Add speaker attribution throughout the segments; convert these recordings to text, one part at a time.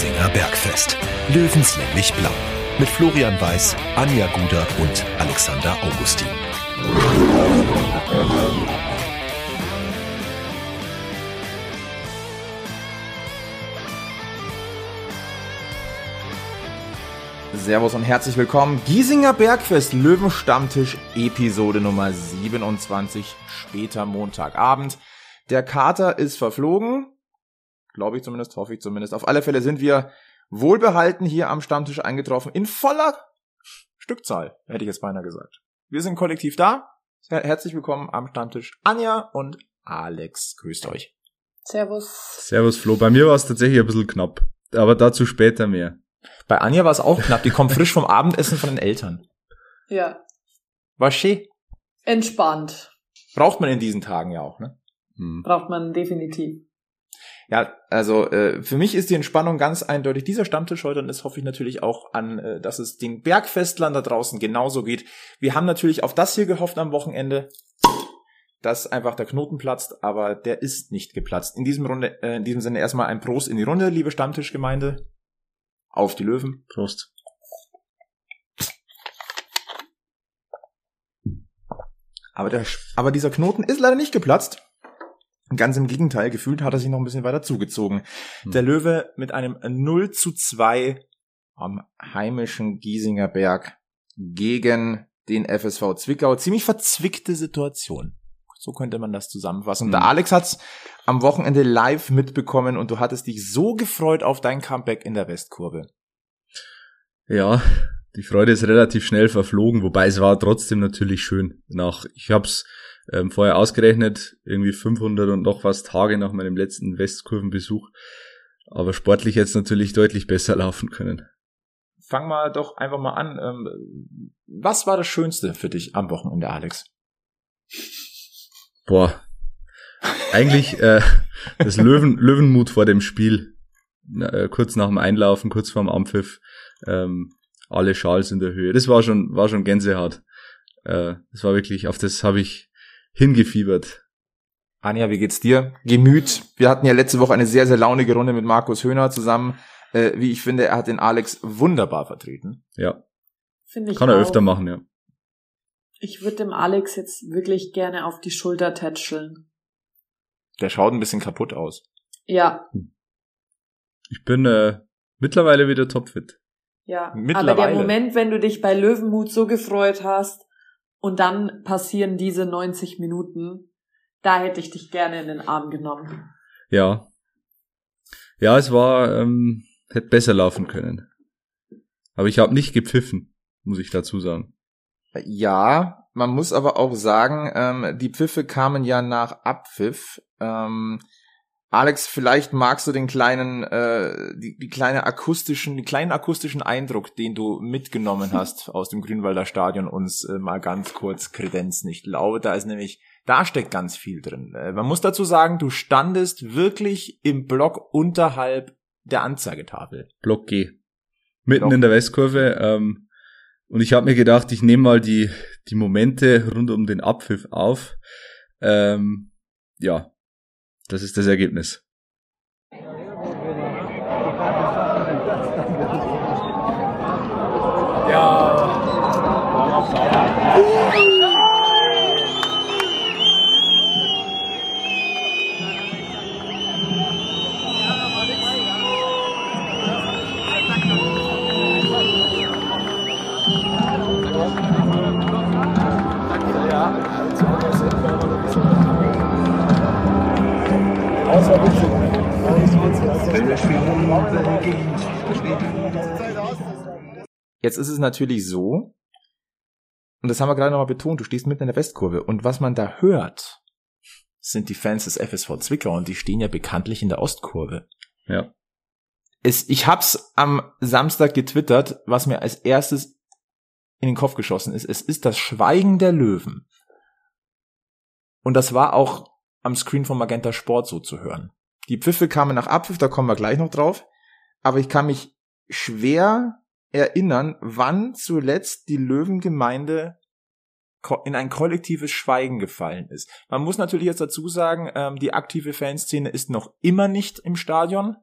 Speaker 1: Giesinger Bergfest. Löwenslänglich blau. Mit Florian Weiß, Anja Guder und Alexander Augustin.
Speaker 2: Servus und herzlich willkommen. Giesinger Bergfest Löwenstammtisch Episode Nummer 27, später Montagabend. Der Kater ist verflogen. Glaube ich zumindest, hoffe ich zumindest. Auf alle Fälle sind wir wohlbehalten hier am Stammtisch eingetroffen. In voller Stückzahl, hätte ich jetzt beinahe gesagt. Wir sind kollektiv da. Her herzlich willkommen am Stammtisch Anja und Alex. Grüßt euch.
Speaker 3: Servus.
Speaker 4: Servus Flo. Bei mir war es tatsächlich ein bisschen knapp. Aber dazu später mehr.
Speaker 2: Bei Anja war es auch knapp. Die kommt frisch vom Abendessen von den Eltern.
Speaker 3: Ja.
Speaker 2: War schön.
Speaker 3: Entspannt.
Speaker 2: Braucht man in diesen Tagen ja auch, ne?
Speaker 4: Hm.
Speaker 3: Braucht man definitiv.
Speaker 2: Ja, also äh, für mich ist die Entspannung ganz eindeutig dieser Stammtisch heute und das hoffe ich natürlich auch an, äh, dass es den Bergfestlern da draußen genauso geht. Wir haben natürlich auf das hier gehofft am Wochenende, dass einfach der Knoten platzt, aber der ist nicht geplatzt. In diesem Runde, äh, in diesem Sinne erstmal ein Prost in die Runde, liebe Stammtischgemeinde. Auf die Löwen.
Speaker 4: Prost.
Speaker 2: Aber, der, aber dieser Knoten ist leider nicht geplatzt. Ganz im Gegenteil, gefühlt hat er sich noch ein bisschen weiter zugezogen.
Speaker 4: Hm.
Speaker 2: Der Löwe mit einem 0 zu 2 am heimischen Giesinger Berg gegen den FSV Zwickau. Ziemlich verzwickte Situation. So könnte man das zusammenfassen. Und
Speaker 4: Hm.
Speaker 2: der Alex hat's am Wochenende live mitbekommen und du hattest dich so gefreut auf dein Comeback in der Westkurve.
Speaker 4: Ja, die Freude ist relativ schnell verflogen, wobei es war trotzdem natürlich schön. Nach, ich hab's ähm, vorher ausgerechnet, irgendwie 500 und noch was Tage nach meinem letzten Westkurvenbesuch, aber sportlich jetzt natürlich deutlich besser laufen können.
Speaker 2: Fang mal doch einfach mal an. Ähm, was war das Schönste für dich am Wochenende, Alex?
Speaker 4: Boah, eigentlich äh, das Löwen, Löwenmut vor dem Spiel, äh, kurz nach dem Einlaufen, kurz vorm Ampfiff, ähm, alle Schals in der Höhe. Das war schon, war schon Gänsehaut. Äh, das war wirklich, auf das habe ich hingefiebert.
Speaker 2: Anja, wie geht's dir? Gemüt. Wir hatten ja letzte Woche eine sehr, sehr launige Runde mit Markus Höhner zusammen. Äh, wie ich finde, er hat den Alex wunderbar vertreten.
Speaker 4: Ja,
Speaker 3: Finde ich
Speaker 4: kann er
Speaker 3: auch.
Speaker 4: öfter machen, ja.
Speaker 3: Ich würde dem Alex jetzt wirklich gerne auf die Schulter tätscheln.
Speaker 2: Der schaut ein bisschen kaputt aus.
Speaker 3: Ja,
Speaker 4: Ich bin äh, mittlerweile wieder topfit.
Speaker 3: ja. Aber
Speaker 2: Mittlerweile.
Speaker 3: der Moment, wenn du dich bei Löwenmut so gefreut hast und dann passieren diese 90 Minuten, da hätte ich dich gerne in den Arm genommen.
Speaker 4: Ja. Ja, es war, ähm, hätte besser laufen können. Aber ich habe nicht gepfiffen, muss ich dazu sagen.
Speaker 2: Ja, man muss aber auch sagen, ähm, die Pfiffe kamen ja nach Abpfiff. Ähm, Alex, vielleicht magst du den kleinen, äh, die, die kleine akustischen, den kleinen akustischen Eindruck, den du mitgenommen hast aus dem Grünwalder Stadion, uns äh, mal ganz kurz kredenzen. Ich glaube, da ist nämlich, da steckt ganz viel drin. Äh, man muss dazu sagen, du standest wirklich im Block unterhalb der Anzeigetafel.
Speaker 4: Block G. Mitten
Speaker 2: Block.
Speaker 4: in der Westkurve. Ähm, und ich habe mir gedacht, ich nehme mal die, die Momente rund um den Abpfiff auf. Ähm, ja, das ist das Ergebnis.
Speaker 2: Jetzt ist es natürlich so, und das haben wir gerade nochmal betont, du stehst mitten in der Westkurve und was man da hört, sind die Fans des FSV Zwickau und die stehen ja bekanntlich in der Ostkurve.
Speaker 4: Ja.
Speaker 2: Es, ich hab's am Samstag getwittert, was mir als erstes in den Kopf geschossen ist. Es ist das Schweigen der Löwen. Und das war auch am Screen von Magenta Sport so zu hören. Die Pfiffe kamen nach Abpfiff, da kommen wir gleich noch drauf. Aber ich kann mich schwer erinnern, wann zuletzt die Löwengemeinde in ein kollektives Schweigen gefallen ist. Man muss natürlich jetzt dazu sagen, ähm, die aktive Fanszene ist noch immer nicht im Stadion.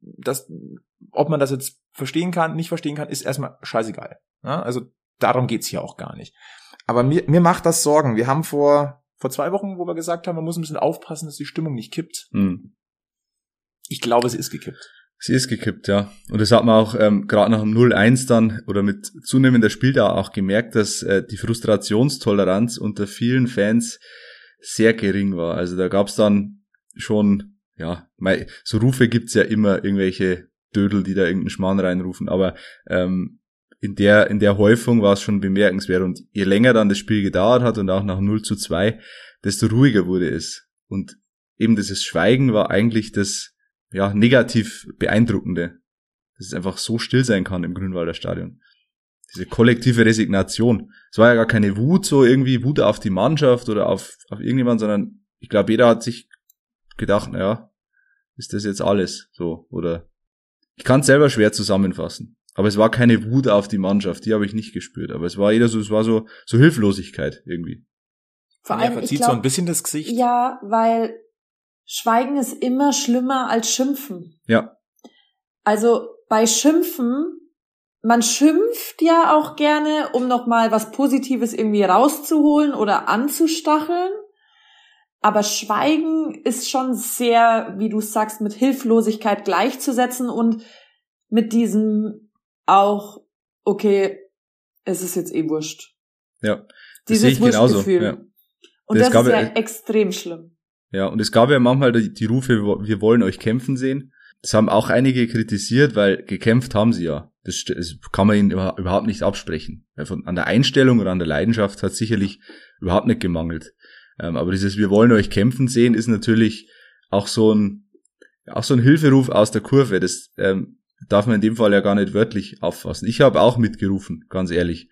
Speaker 2: das, ob man das jetzt verstehen kann, nicht verstehen kann, ist erstmal scheißegal. Ja, also darum geht's hier auch gar nicht. Aber mir, mir macht das Sorgen. Wir haben vor, vor zwei Wochen, wo wir gesagt haben, man muss ein bisschen aufpassen, dass die Stimmung nicht kippt.
Speaker 4: Mhm.
Speaker 2: Ich glaube, sie ist gekippt.
Speaker 4: Sie ist gekippt, ja. Und das hat man auch ähm, gerade nach dem 0-1 dann oder mit zunehmender Spieldauer auch gemerkt, dass äh, die Frustrationstoleranz unter vielen Fans sehr gering war. Also da gab's dann schon, ja, so Rufe gibt's ja immer, irgendwelche Dödel, die da irgendeinen Schmarrn reinrufen, aber ähm, in der, in der Häufung war es schon bemerkenswert. Und je länger dann das Spiel gedauert hat und auch nach 0 zu 2, desto ruhiger wurde es. Und eben dieses Schweigen war eigentlich das ja, negativ beeindruckende, dass es einfach so still sein kann im Grünwalder Stadion. Diese kollektive Resignation. Es war ja gar keine Wut, so irgendwie Wut auf die Mannschaft oder auf, auf irgendjemand, sondern ich glaube, jeder hat sich gedacht, naja, ist das jetzt alles so? Oder ich kann es selber schwer zusammenfassen. Aber es war keine Wut auf die Mannschaft, die habe ich nicht gespürt. Aber es war jeder so, es war so, so Hilflosigkeit irgendwie.
Speaker 3: Vor
Speaker 2: Ja,
Speaker 3: allem, ich
Speaker 2: verzieht
Speaker 3: glaub,
Speaker 2: so ein bisschen das Gesicht.
Speaker 3: Ja, weil Schweigen ist immer schlimmer als Schimpfen.
Speaker 4: Ja,
Speaker 3: Also bei Schimpfen, man schimpft ja auch gerne, um nochmal was Positives irgendwie rauszuholen oder anzustacheln. Aber Schweigen ist schon sehr, wie du sagst, mit Hilflosigkeit gleichzusetzen und mit diesem auch, okay, es ist jetzt eh wurscht.
Speaker 4: ja. Das sehe
Speaker 3: Dieses
Speaker 4: ich genauso. Ja.
Speaker 3: Und
Speaker 4: Das
Speaker 3: das, ist
Speaker 4: ja
Speaker 3: extrem schlimm.
Speaker 4: Ja, und es gab ja manchmal die, die Rufe, wir wollen euch kämpfen sehen. Das haben auch einige kritisiert, weil gekämpft haben sie ja. Das, das kann man ihnen über- überhaupt nicht absprechen. Von, an der Einstellung oder an der Leidenschaft hat sicherlich überhaupt nicht gemangelt. Ähm, aber dieses Wir wollen euch kämpfen sehen ist natürlich auch so ein, auch so ein Hilferuf aus der Kurve. Das ähm, darf man in dem Fall ja gar nicht wörtlich auffassen. Ich habe auch mitgerufen, ganz ehrlich.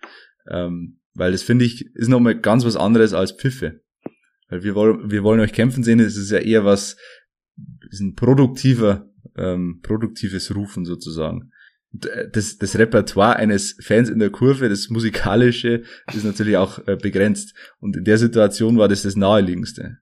Speaker 4: Ähm, weil das finde ich, ist nochmal ganz was anderes als Pfiffe. Weil wir wollen, wir wollen euch kämpfen sehen, es ist ja eher was, ist ein produktiver, ähm, produktives Rufen sozusagen. Äh, Das, das Repertoire eines Fans in der Kurve, das musikalische, ist natürlich auch äh, begrenzt. Und in der Situation war das das naheliegendste.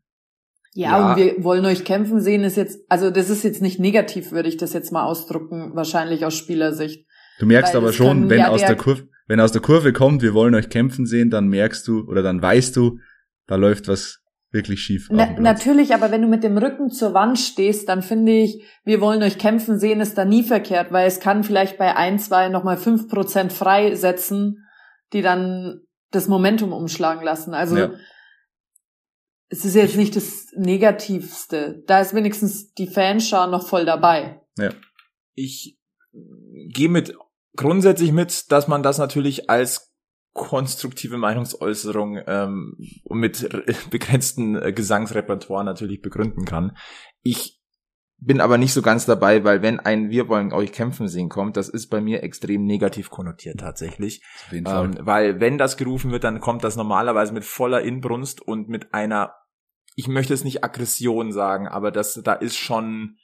Speaker 3: Ja,
Speaker 2: Ja.
Speaker 3: und wir wollen euch kämpfen sehen, ist jetzt, also das ist jetzt nicht negativ, würde ich das jetzt mal ausdrücken, wahrscheinlich aus Spielersicht.
Speaker 4: Du merkst
Speaker 3: Weil
Speaker 4: aber schon,
Speaker 3: kann
Speaker 4: wenn
Speaker 3: ja
Speaker 4: aus
Speaker 3: der-
Speaker 4: der Kurve, wenn aus der Kurve kommt, wir wollen euch kämpfen sehen, dann merkst du oder dann weißt du, da läuft was wirklich schief.
Speaker 3: Na, natürlich, aber wenn du mit dem Rücken zur Wand stehst, dann finde ich, wir wollen euch kämpfen sehen, ist da nie verkehrt, weil es kann vielleicht bei ein, zwei nochmal fünf Prozent freisetzen, die dann das Momentum umschlagen lassen. Also
Speaker 4: Ja.
Speaker 3: es ist jetzt nicht das Negativste. Da ist wenigstens die Fanschar noch voll dabei.
Speaker 2: ich gehe mit grundsätzlich mit, dass man das natürlich als konstruktive Meinungsäußerung ähm, mit begrenzten äh, Gesangsrepertoire natürlich begründen kann. Ich bin aber nicht so ganz dabei, weil wenn ein Wir wollen euch kämpfen sehen kommt, das ist bei mir extrem negativ konnotiert tatsächlich.
Speaker 4: Auf jeden Fall.
Speaker 2: Ähm, weil wenn das gerufen wird, dann kommt das normalerweise mit voller Inbrunst und mit einer, ich möchte es nicht Aggression sagen, aber das, da ist schon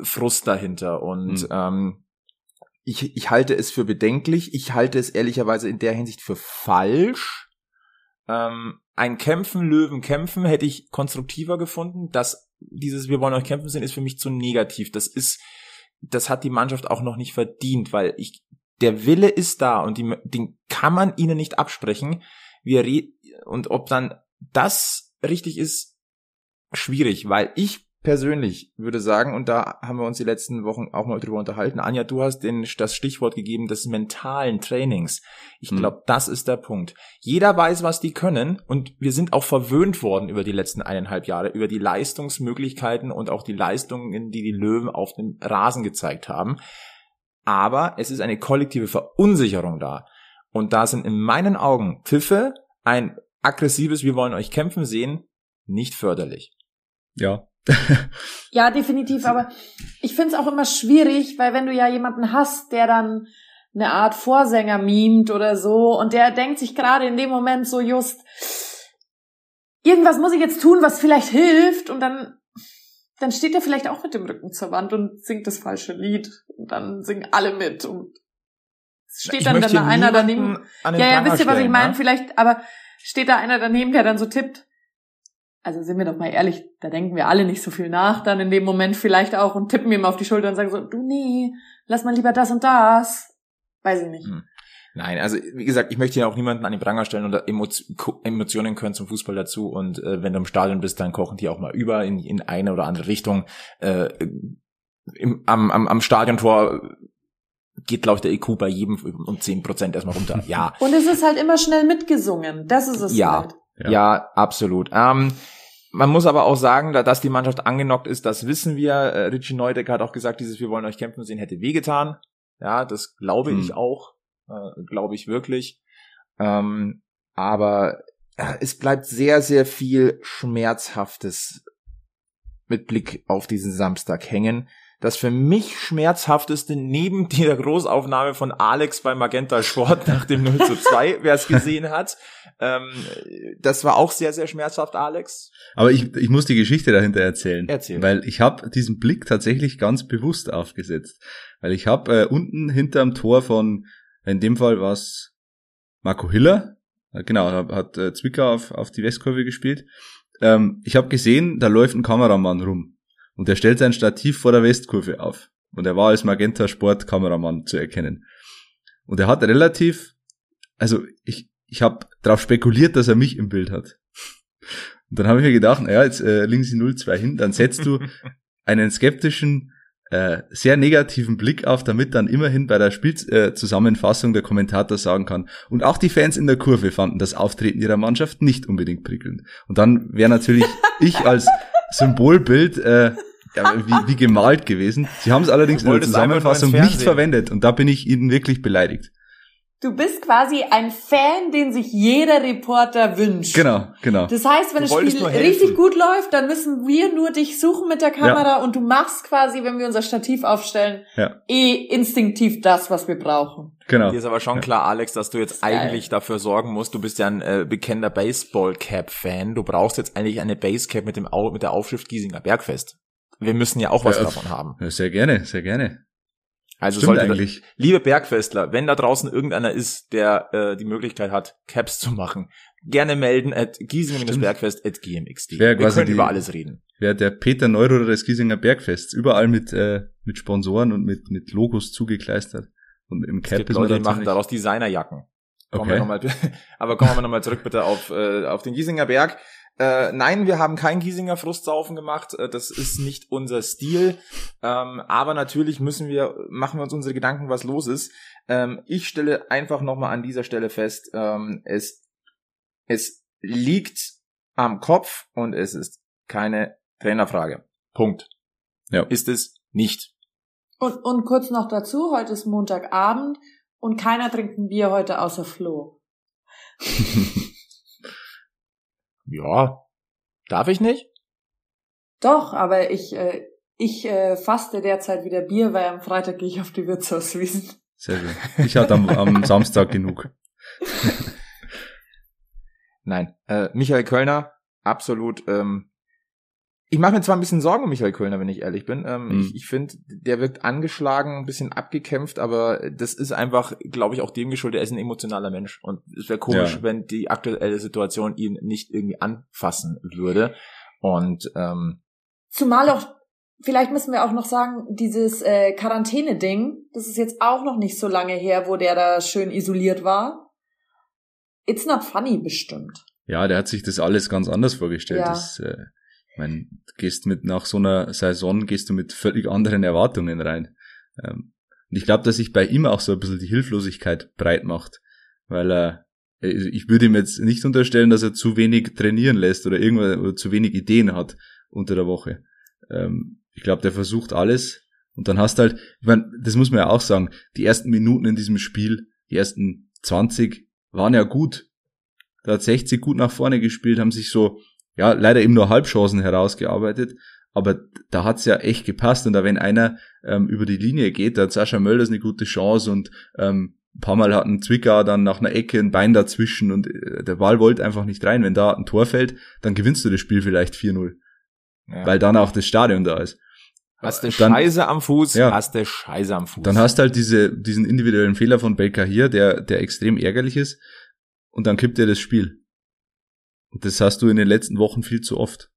Speaker 2: Frust dahinter und
Speaker 4: Mhm.
Speaker 2: ähm, ich, ich halte es für bedenklich. Ich halte es ehrlicherweise in der Hinsicht für falsch. Ähm, ein Kämpfen, Löwen kämpfen hätte ich konstruktiver gefunden. Das, dieses Wir wollen euch kämpfen sehen, ist für mich zu negativ. Das ist, das hat die Mannschaft auch noch nicht verdient, weil ich, der Wille ist da und die, den kann man ihnen nicht absprechen. Wir re und ob dann das richtig ist, schwierig, weil ich persönlich würde sagen, und da haben wir uns die letzten Wochen auch mal drüber unterhalten, Anja, du hast den, das Stichwort gegeben des mentalen Trainings. Ich
Speaker 4: Hm.
Speaker 2: glaube, das ist der Punkt. Jeder weiß, was die können und wir sind auch verwöhnt worden über die letzten eineinhalb Jahre, über die Leistungsmöglichkeiten und auch die Leistungen, die die Löwen auf dem Rasen gezeigt haben. Aber es ist eine kollektive Verunsicherung da. Und da sind in meinen Augen Pfiffe, ein aggressives Wir wollen euch kämpfen sehen, nicht förderlich.
Speaker 4: ja.
Speaker 3: Ja, definitiv, aber ich find's auch immer schwierig, weil wenn du ja jemanden hast, der dann eine Art Vorsänger mimt oder so und der denkt sich gerade in dem Moment so just, irgendwas muss ich jetzt tun, was vielleicht hilft und dann, dann steht er vielleicht auch mit dem Rücken zur Wand und singt das falsche Lied und dann singen alle mit und es steht
Speaker 2: Ich
Speaker 3: dann, dann da einer daneben. Ja, ja, wisst ihr, was ich meine?
Speaker 2: ne?
Speaker 3: Vielleicht, aber steht da einer daneben, der dann so tippt, also sind wir doch mal ehrlich, da denken wir alle nicht so viel nach, dann in dem Moment vielleicht auch und tippen ihm auf die Schulter und sagen so, du nee, lass mal lieber das und das. Weiß ich nicht. Hm.
Speaker 2: Nein, also wie gesagt, ich möchte ja auch niemanden an den Pranger stellen und Emotionen können zum Fußball dazu und äh, wenn du im Stadion bist, dann kochen die auch mal über in, in eine oder andere Richtung. Äh, im, am, am, am Stadiontor geht, glaube ich, der IQ bei jedem um zehn Prozent erstmal runter. Ja.
Speaker 3: Und es ist halt immer schnell mitgesungen. Das ist es
Speaker 2: ja.
Speaker 3: halt.
Speaker 2: Ja, ja absolut. Ähm, man muss aber auch sagen, dass die Mannschaft angenockt ist, das wissen wir. Äh, Richie Neudecker hat auch gesagt, dieses Wir wollen euch kämpfen sehen hätte wehgetan. Ja, das glaube hm. ich auch. Äh, glaube ich wirklich. Ähm, aber äh, es bleibt sehr, sehr viel Schmerzhaftes mit Blick auf diesen Samstag hängen das für mich schmerzhafteste neben der Großaufnahme von Alex bei Magenta Sport nach dem 0 zu 2, wer es gesehen hat. Ähm, das war auch sehr, sehr schmerzhaft, Alex.
Speaker 4: Aber ich, ich muss die Geschichte dahinter erzählen.
Speaker 2: Erzähl.
Speaker 4: Weil ich habe diesen Blick tatsächlich ganz bewusst aufgesetzt. Weil ich habe äh, unten hinterm Tor von, in dem Fall war es Marco Hiller, genau, hat, hat äh, Zwickau auf, auf die Westkurve gespielt. Ähm, ich habe gesehen, da läuft ein Kameramann rum und er stellt sein Stativ vor der Westkurve auf. Und er war als Magenta Sport Kameramann zu erkennen. Und er hat relativ, also ich, ich habe darauf spekuliert, dass er mich im Bild hat. Und dann habe ich mir gedacht, naja, jetzt äh, liegen sie 0-2 hin, dann setzt du einen skeptischen, äh, sehr negativen Blick auf, damit dann immerhin bei der Spielzusammenfassung äh, der Kommentator sagen kann. Und auch die Fans in der Kurve fanden das Auftreten ihrer Mannschaft nicht unbedingt prickelnd. Und dann wäre natürlich ich als Symbolbild äh, ja, wie, wie gemalt gewesen. Sie haben es allerdings in der Zusammenfassung nicht verwendet und da bin ich Ihnen wirklich beleidigt.
Speaker 3: Du bist quasi ein Fan, den sich jeder Reporter wünscht.
Speaker 4: Genau, genau.
Speaker 3: Das heißt, wenn das Spiel richtig gut läuft, dann müssen wir nur dich suchen mit der Kamera ja. und du machst quasi, wenn wir unser Stativ aufstellen, ja. eh instinktiv das, was wir brauchen.
Speaker 2: Genau. Dir ist aber schon ja. klar, Alex, dass du jetzt eigentlich Geil. dafür sorgen musst. Du bist ja ein äh, bekennender Baseball-Cap-Fan. Du brauchst jetzt eigentlich eine Basecap mit dem Au mit der Aufschrift Giesinger Bergfest. Wir müssen ja auch was davon haben.
Speaker 4: Sehr gerne, sehr gerne.
Speaker 2: Also Stimmt sollte eigentlich. Da, liebe Bergfestler, wenn da draußen irgendeiner ist, der äh, die Möglichkeit hat, Caps zu machen, gerne melden at giesinger-bergfest at gmx.de. Wir können die, über alles reden.
Speaker 4: Wer der Peter Neururer des Giesinger Bergfests, überall mit, äh, mit Sponsoren und mit, mit Logos zugekleistert. Und
Speaker 2: im Cap es gibt Leute, die machen daraus Designerjacken. Kommen okay. wir noch mal, aber kommen wir nochmal zurück bitte auf, äh, auf den Giesinger Berg. Äh, nein, wir haben kein Giesinger Frustsaufen gemacht. Äh, das ist nicht unser Stil. Ähm, aber natürlich müssen wir, machen wir uns unsere Gedanken, was los ist. Ähm, ich stelle einfach nochmal an dieser Stelle fest, ähm, es, es liegt am Kopf und es ist keine Trainerfrage. Punkt. Ja. Ist es nicht.
Speaker 3: Und, und kurz noch dazu, heute ist Montagabend und keiner trinkt ein Bier heute außer Flo.
Speaker 2: Ja, darf ich nicht?
Speaker 3: Doch, aber ich, äh, ich äh, faste derzeit wieder Bier, weil am Freitag gehe ich auf die Wirtshauswiesen.
Speaker 4: Sehr schön. Ich hatte am, am Samstag genug.
Speaker 2: Nein, äh, Michael Kölner, absolut ähm, ich mache mir zwar ein bisschen Sorgen um Michael Kölner, wenn ich ehrlich bin. Ähm, mhm. Ich, ich finde, der wirkt angeschlagen, ein bisschen abgekämpft, aber das ist einfach, glaube ich, auch dem geschuldet. Er ist ein emotionaler Mensch und es wäre komisch, ja. wenn die aktuelle Situation ihn nicht irgendwie anfassen würde. Und ähm,
Speaker 3: zumal auch, vielleicht müssen wir auch noch sagen, dieses äh, Quarantäne-Ding, das ist jetzt auch noch nicht so lange her, wo der da schön isoliert war. It's not funny bestimmt.
Speaker 4: Ja, der hat sich das alles ganz anders vorgestellt. Ja. Das, äh, ich meine, gehst mit nach so einer Saison, gehst du mit völlig anderen Erwartungen rein. Ähm, und ich glaube, dass sich bei ihm auch so ein bisschen die Hilflosigkeit breit macht, weil er also ich würde ihm jetzt nicht unterstellen, dass er zu wenig trainieren lässt oder irgendwas oder zu wenig Ideen hat unter der Woche. Ähm, ich glaube, der versucht alles und dann hast halt, ich meine, das muss man ja auch sagen, die ersten Minuten in diesem Spiel, die ersten 20 waren ja gut. Da hat 60 gut nach vorne gespielt, haben sich so ja, leider eben nur Halbchancen herausgearbeitet, aber da hat's ja echt gepasst und da wenn einer ähm, über die Linie geht, da hat Sascha Mölders eine gute Chance und ähm, ein paar Mal hat ein Zwickau dann nach einer Ecke ein Bein dazwischen und äh, der Ball wollte einfach nicht rein. Wenn da ein Tor fällt, dann gewinnst du das Spiel vielleicht 4-0. Ja. Weil dann auch das Stadion da ist.
Speaker 2: Hast du Scheiße am Fuß, ja, hast du Scheiße am Fuß.
Speaker 4: Dann hast du halt diese, diesen individuellen Fehler von Baker hier, der, der extrem ärgerlich ist. Und dann kippt er das Spiel. Das hast du in den letzten Wochen viel zu oft.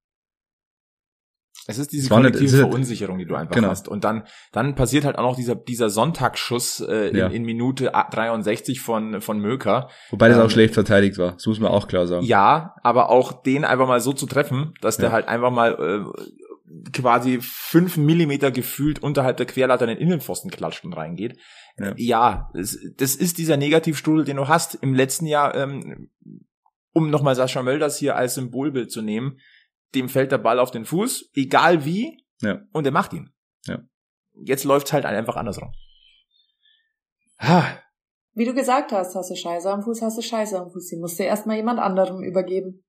Speaker 2: Es ist diese kollektive
Speaker 4: ist-
Speaker 2: Verunsicherung, die du einfach
Speaker 4: Genau.
Speaker 2: hast. Und dann, dann passiert halt auch noch dieser, dieser Sonntagsschuss äh, in,
Speaker 4: Ja.
Speaker 2: in Minute 63 von, von Möker.
Speaker 4: Wobei das
Speaker 2: Ähm,
Speaker 4: auch schlecht verteidigt war. Das muss man auch klar sagen.
Speaker 2: Ja, aber auch den einfach mal so zu treffen, dass der
Speaker 4: Ja.
Speaker 2: halt einfach mal äh, quasi fünf Millimeter gefühlt unterhalb der Querlatte in den Innenpfosten klatscht und reingeht.
Speaker 4: Ja.
Speaker 2: Ja, es, das ist dieser Negativstrudel, den du hast. Im letzten Jahr, ähm, um nochmal Sascha Mölders hier als Symbolbild zu nehmen, dem fällt der Ball auf den Fuß, egal wie,
Speaker 4: Ja.
Speaker 2: und er macht ihn.
Speaker 4: Ja.
Speaker 2: Jetzt läuft's halt einfach andersrum. Ha,
Speaker 3: Wie du gesagt hast, hast du Scheiße am Fuß, hast du Scheiße am Fuß. Die musst du erstmal jemand anderem übergeben.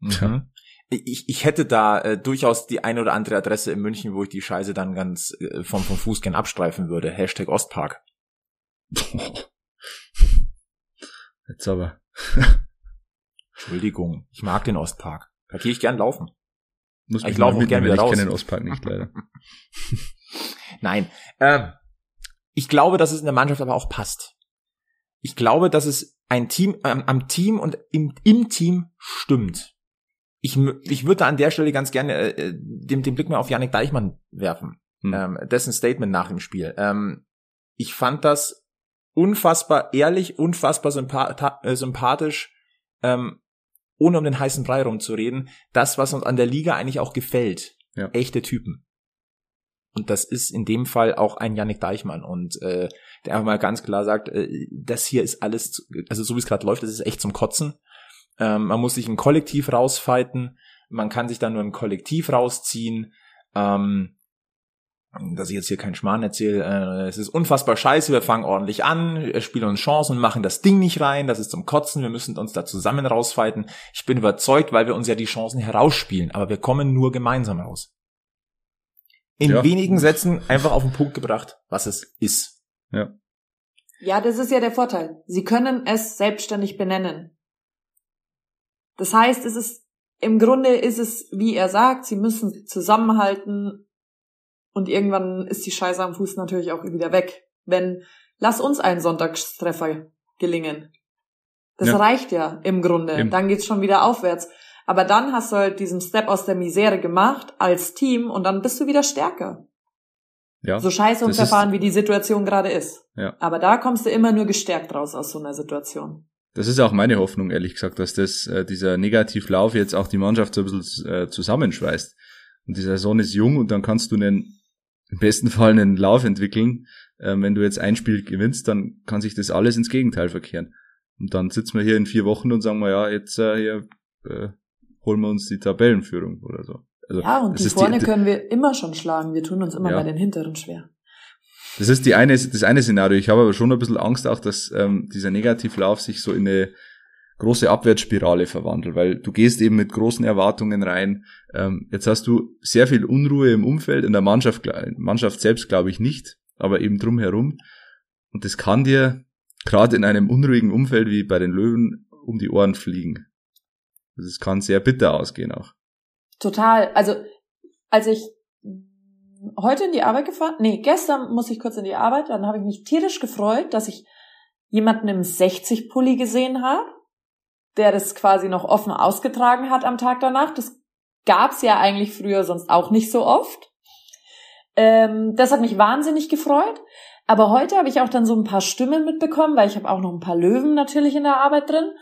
Speaker 2: Mhm. Ich, ich hätte da äh, durchaus die eine oder andere Adresse in München, wo ich die Scheiße dann ganz äh, vom, vom Fuß gern abstreifen würde. Hashtag Ostpark.
Speaker 4: Jetzt aber.
Speaker 2: Entschuldigung, ich mag den Ostpark. Da gehe ich gern laufen.
Speaker 4: Muss
Speaker 2: Ich laufe auch gern wieder
Speaker 4: Ich
Speaker 2: raus.
Speaker 4: kenne den Ostpark nicht leider.
Speaker 2: Nein. Ähm, ich glaube, dass es in der Mannschaft aber auch passt. Ich glaube, dass es ein Team, ähm, am Team und im, im Team stimmt. Ich, ich würde an der Stelle ganz gerne äh, den, den Blick mal auf Yannick Deichmann werfen.
Speaker 4: Hm.
Speaker 2: ähm, dessen Statement nach dem Spiel. Ähm, ich fand das unfassbar ehrlich, unfassbar sympath äh, sympathisch, ähm, ohne um den heißen Brei rumzureden. Das, was uns an der Liga eigentlich auch gefällt.
Speaker 4: Ja.
Speaker 2: Echte Typen. Und das ist in dem Fall auch ein Yannick Deichmann und äh, der einfach mal ganz klar sagt, äh, das hier ist alles, also so wie es gerade läuft, das ist echt zum Kotzen. Ähm, man muss sich ein Kollektiv rausfighten, man kann sich dann nur im Kollektiv rausziehen. Ähm, dass ich jetzt hier keinen Schmarrn erzähle, äh, es ist unfassbar scheiße, wir fangen ordentlich an, wir spielen uns Chancen und machen das Ding nicht rein, das ist zum Kotzen, wir müssen uns da zusammen rausfighten. Ich bin überzeugt, weil wir uns ja die Chancen herausspielen, aber wir kommen nur gemeinsam raus. In
Speaker 4: Ja.
Speaker 2: wenigen Sätzen einfach auf den Punkt gebracht, was es ist.
Speaker 3: Ja, das ist ja der Vorteil. Sie können es selbstständig benennen. Das heißt, es ist, im Grunde ist es, wie er sagt, sie müssen zusammenhalten und irgendwann ist die Scheiße am Fuß natürlich auch wieder weg. Wenn, lass uns einen Sonntagstreffer gelingen. Das
Speaker 4: Ja.
Speaker 3: reicht ja im Grunde.
Speaker 4: Eben.
Speaker 3: Dann geht's schon wieder aufwärts. Aber dann hast du halt diesen Step aus der Misere gemacht als Team und dann bist du wieder stärker.
Speaker 4: Ja.
Speaker 3: So scheiße und verfahren, wie die Situation gerade ist.
Speaker 4: Ja.
Speaker 3: Aber da kommst du immer nur gestärkt raus aus so einer Situation.
Speaker 4: Das ist auch meine Hoffnung, ehrlich gesagt, dass das, äh, dieser Negativlauf jetzt auch die Mannschaft so ein bisschen äh, zusammenschweißt. Und die Saison ist jung und dann kannst du einen, im besten Fall einen Lauf entwickeln. Ähm, wenn du jetzt ein Spiel gewinnst, dann kann sich das alles ins Gegenteil verkehren. Und dann sitzen wir hier in vier Wochen und sagen wir, ja, jetzt äh, hier äh, holen wir uns die Tabellenführung oder so. Also,
Speaker 3: Ja, und die vorne
Speaker 4: die,
Speaker 3: können wir immer schon schlagen. Wir tun uns immer
Speaker 4: Ja.
Speaker 3: bei den hinteren schwer.
Speaker 4: Das ist die eine, das eine Szenario. Ich habe aber schon ein bisschen Angst auch, dass ähm, dieser Negativlauf sich so in eine große Abwärtsspirale verwandelt, weil du gehst eben mit großen Erwartungen rein. Ähm, jetzt hast du sehr viel Unruhe im Umfeld, in der Mannschaft, Mannschaft selbst glaube ich nicht, aber eben drumherum. Und das kann dir gerade in einem unruhigen Umfeld wie bei den Löwen um die Ohren fliegen. Also es kann sehr bitter ausgehen auch.
Speaker 3: Total. Also, als ich heute in die Arbeit gefahren, nee, gestern muss ich kurz in die Arbeit, dann habe ich mich tierisch gefreut, dass ich jemanden im 60-Pulli gesehen habe, der das quasi noch offen ausgetragen hat am Tag danach. Das gab's ja eigentlich früher sonst auch nicht so oft. Ähm, das hat mich wahnsinnig gefreut. Aber heute habe ich auch dann so ein paar Stimmen mitbekommen, weil ich habe auch noch ein paar Löwen natürlich in der Arbeit drin.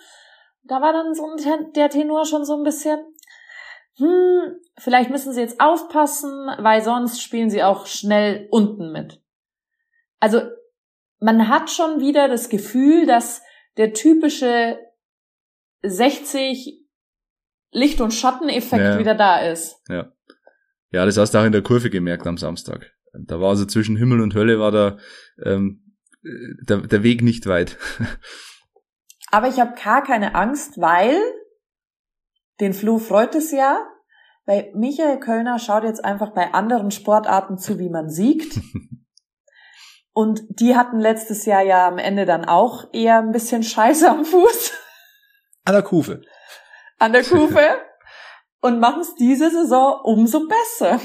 Speaker 3: Da war dann so ein der Tenor schon so ein bisschen, hm, vielleicht müssen sie jetzt aufpassen, weil sonst spielen sie auch schnell unten mit. Also man hat schon wieder das Gefühl, dass der typische 60 Licht- und Schatteneffekt
Speaker 4: Ja.
Speaker 3: wieder da ist.
Speaker 4: Ja. Ja, das hast du auch in der Kurve gemerkt am Samstag. Da war also zwischen Himmel und Hölle war da ähm, äh, der, der Weg nicht weit.
Speaker 3: Aber ich habe gar keine Angst, weil den Flo freut es ja, weil Michael Kölner schaut jetzt einfach bei anderen Sportarten zu, wie man siegt. Und die hatten letztes Jahr ja am Ende dann auch eher ein bisschen Scheiße am Fuß,
Speaker 2: An der Kufe.
Speaker 3: an der Kufe. Und machen es diese Saison umso besser.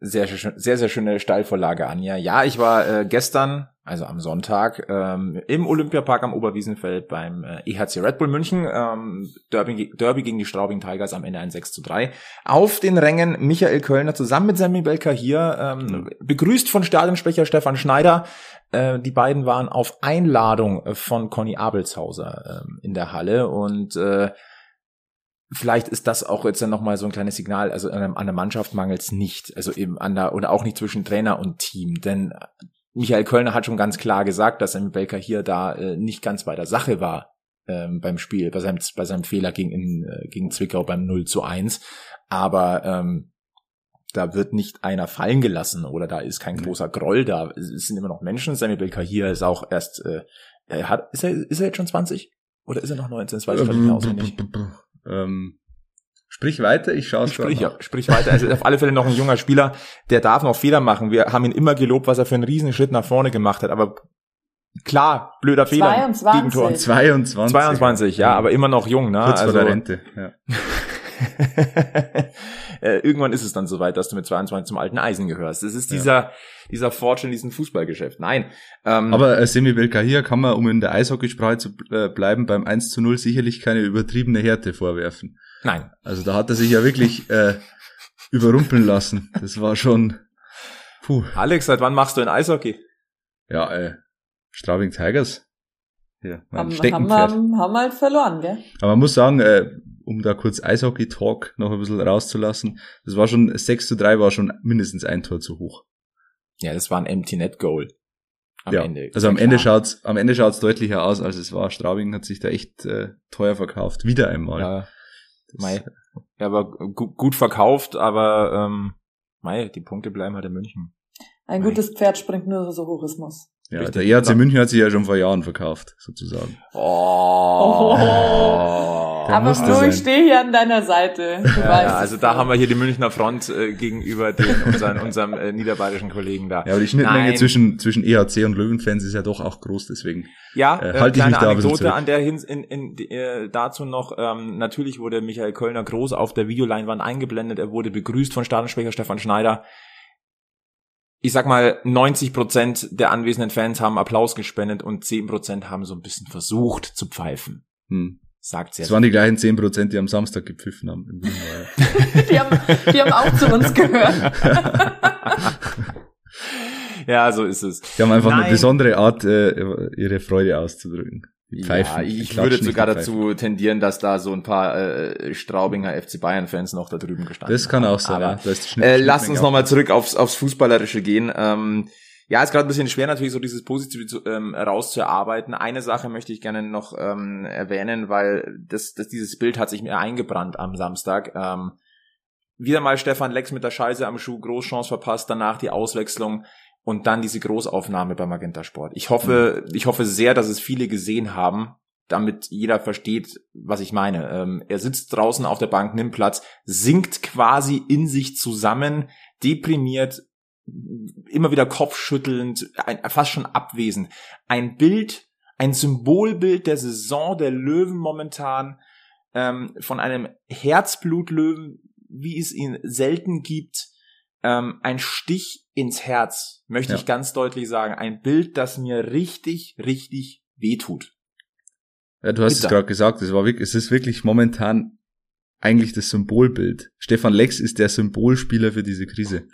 Speaker 2: Sehr, schön, sehr, sehr schöne Steilvorlage, Anja. Ja, ich war äh, gestern also am Sonntag, ähm, im Olympiapark am Oberwiesenfeld beim äh, EHC Red Bull München. Ähm, Derby, Derby gegen die Straubing Tigers am Ende ein 6 zu 3. Auf den Rängen Michael Kölner zusammen mit Sammy Belka hier, ähm, begrüßt von Stadionsprecher Stefan Schneider. Äh, die beiden waren auf Einladung von Conny Abelshauser ähm, in der Halle. Und äh, vielleicht ist das auch jetzt dann nochmal so ein kleines Signal, also an der Mannschaft mangelt es nicht, also eben an der, oder auch nicht zwischen Trainer und Team, denn Michael Kölner hat schon ganz klar gesagt, dass Emil Belker hier da äh, nicht ganz bei der Sache war ähm, beim Spiel, bei seinem, bei seinem Fehler gegen, in, äh, gegen Zwickau beim 0 zu 1. Aber ähm, da wird nicht einer fallen gelassen oder da ist kein großer Groll da. Es sind immer noch Menschen. Sammy Belka hier ist auch erst, äh, er hat, ist er, ist er jetzt schon 20? Oder ist er noch 19? Das weiß ich gerade nicht.
Speaker 4: Ähm, Sprich weiter, ich schaue es
Speaker 2: Sprich, ja, sprich weiter. Also auf alle Fälle noch ein junger Spieler, der darf noch Fehler machen. Wir haben ihn immer gelobt, was er für einen riesen Schritt nach vorne gemacht hat. Aber klar, blöder Fehler.
Speaker 3: 22.
Speaker 2: Gegentor.
Speaker 4: 22.
Speaker 2: 22, ja, aber immer noch jung, ne?
Speaker 4: Kurz
Speaker 2: also,
Speaker 4: vor der Rente, ja.
Speaker 2: Äh, irgendwann ist es dann soweit, dass du mit 22 zum alten Eisen gehörst. Das ist dieser, ja. dieser Fortune in diesem Fußballgeschäft. Nein.
Speaker 4: Ähm, Aber äh, Semi hier kann man, um in der Eishockeysprache zu äh, bleiben, beim 1 zu 0 sicherlich keine übertriebene Härte vorwerfen.
Speaker 2: Nein.
Speaker 4: Also da hat er sich ja wirklich äh, überrumpeln lassen. Das war schon.
Speaker 2: Puh. Alex, seit wann machst du ein Eishockey?
Speaker 4: Ja, äh, Straubing Tigers.
Speaker 3: Ja, mein haben, haben, haben halt verloren, gell?
Speaker 4: Aber man muss sagen, äh, um da kurz Eishockey-Talk noch ein bisschen rauszulassen, das war schon, 6 zu 3 war schon mindestens ein Tor zu hoch.
Speaker 2: Ja, das war ein Empty Net Goal.
Speaker 4: Am ja, Ende. Also am Ende schaut's, am Ende schaut's deutlicher aus, als es war. Straubing hat sich da echt äh, teuer verkauft. Wieder einmal.
Speaker 2: Ja, Mei. Ja, aber gut, gut verkauft, aber ähm, Mei, die Punkte bleiben halt in München.
Speaker 3: Ein Mei. gutes Pferd springt nur so hoch es muss.
Speaker 4: Ja, Richtig. der ERC München hat sich ja schon vor Jahren verkauft, sozusagen.
Speaker 2: Oh.
Speaker 3: oh. Aber du, ich stehe hier an deiner Seite. Du
Speaker 2: ja, weißt ja, also da haben wir hier die Münchner Front äh, gegenüber den, unseren, unserem äh, niederbayerischen Kollegen da.
Speaker 4: Ja, aber die Schnittmenge zwischen, zwischen EHC und Löwenfans ist ja doch auch groß, deswegen.
Speaker 2: Ja, äh, halte ich mich da Anekdote an der Hin in, in, äh, dazu noch, ähm, natürlich wurde Michael Kölner groß auf der Videoleinwand eingeblendet, er wurde begrüßt von Stadionsprecher Stefan Schneider ich sag mal, 90 Prozent der anwesenden Fans haben Applaus gespendet und 10 Prozent haben so ein bisschen versucht zu pfeifen. Hm. Sagt
Speaker 4: sehr. Das waren die gleichen 10 Prozent, die am Samstag gepfiffen haben.
Speaker 3: die, haben die haben auch zu uns gehört.
Speaker 2: ja, so ist es.
Speaker 4: Die haben einfach Nein. eine besondere Art, äh, ihre Freude auszudrücken.
Speaker 2: Pfeifen. Ja, ich würde sogar dazu tendieren, dass da so ein paar äh, Straubinger FC Bayern Fans noch da drüben gestanden
Speaker 4: Das kann auch sein.
Speaker 2: Aber, ja. Äh, lasst uns nochmal zurück aufs, aufs Fußballerische gehen. Ähm, ja, ist gerade ein bisschen schwer natürlich so dieses Positive zu, ähm, rauszuarbeiten. Eine Sache möchte ich gerne noch ähm, erwähnen, weil das, das dieses Bild hat sich mir eingebrannt am Samstag. Ähm, wieder mal Stefan Lex mit der Scheiße am Schuh, Großchance verpasst, danach die Auswechslung und dann diese Großaufnahme bei Magenta Sport. Ich hoffe, mhm. ich hoffe sehr, dass es viele gesehen haben, damit jeder versteht, was ich meine. Ähm, er sitzt draußen auf der Bank, nimmt Platz, sinkt quasi in sich zusammen, deprimiert, immer wieder kopfschüttelnd, ein, fast schon abwesend. Ein Bild, ein Symbolbild der Saison der Löwen momentan, ähm, von einem Herzblutlöwen, wie es ihn selten gibt, ähm, ein Stich ins Herz, möchte ja. ich ganz deutlich sagen. Ein Bild, das mir richtig, richtig wehtut.
Speaker 4: Ja, du hast Bitte. es gerade gesagt, es war wirklich, es ist wirklich momentan eigentlich das Symbolbild. Stefan Lex ist der Symbolspieler für diese Krise.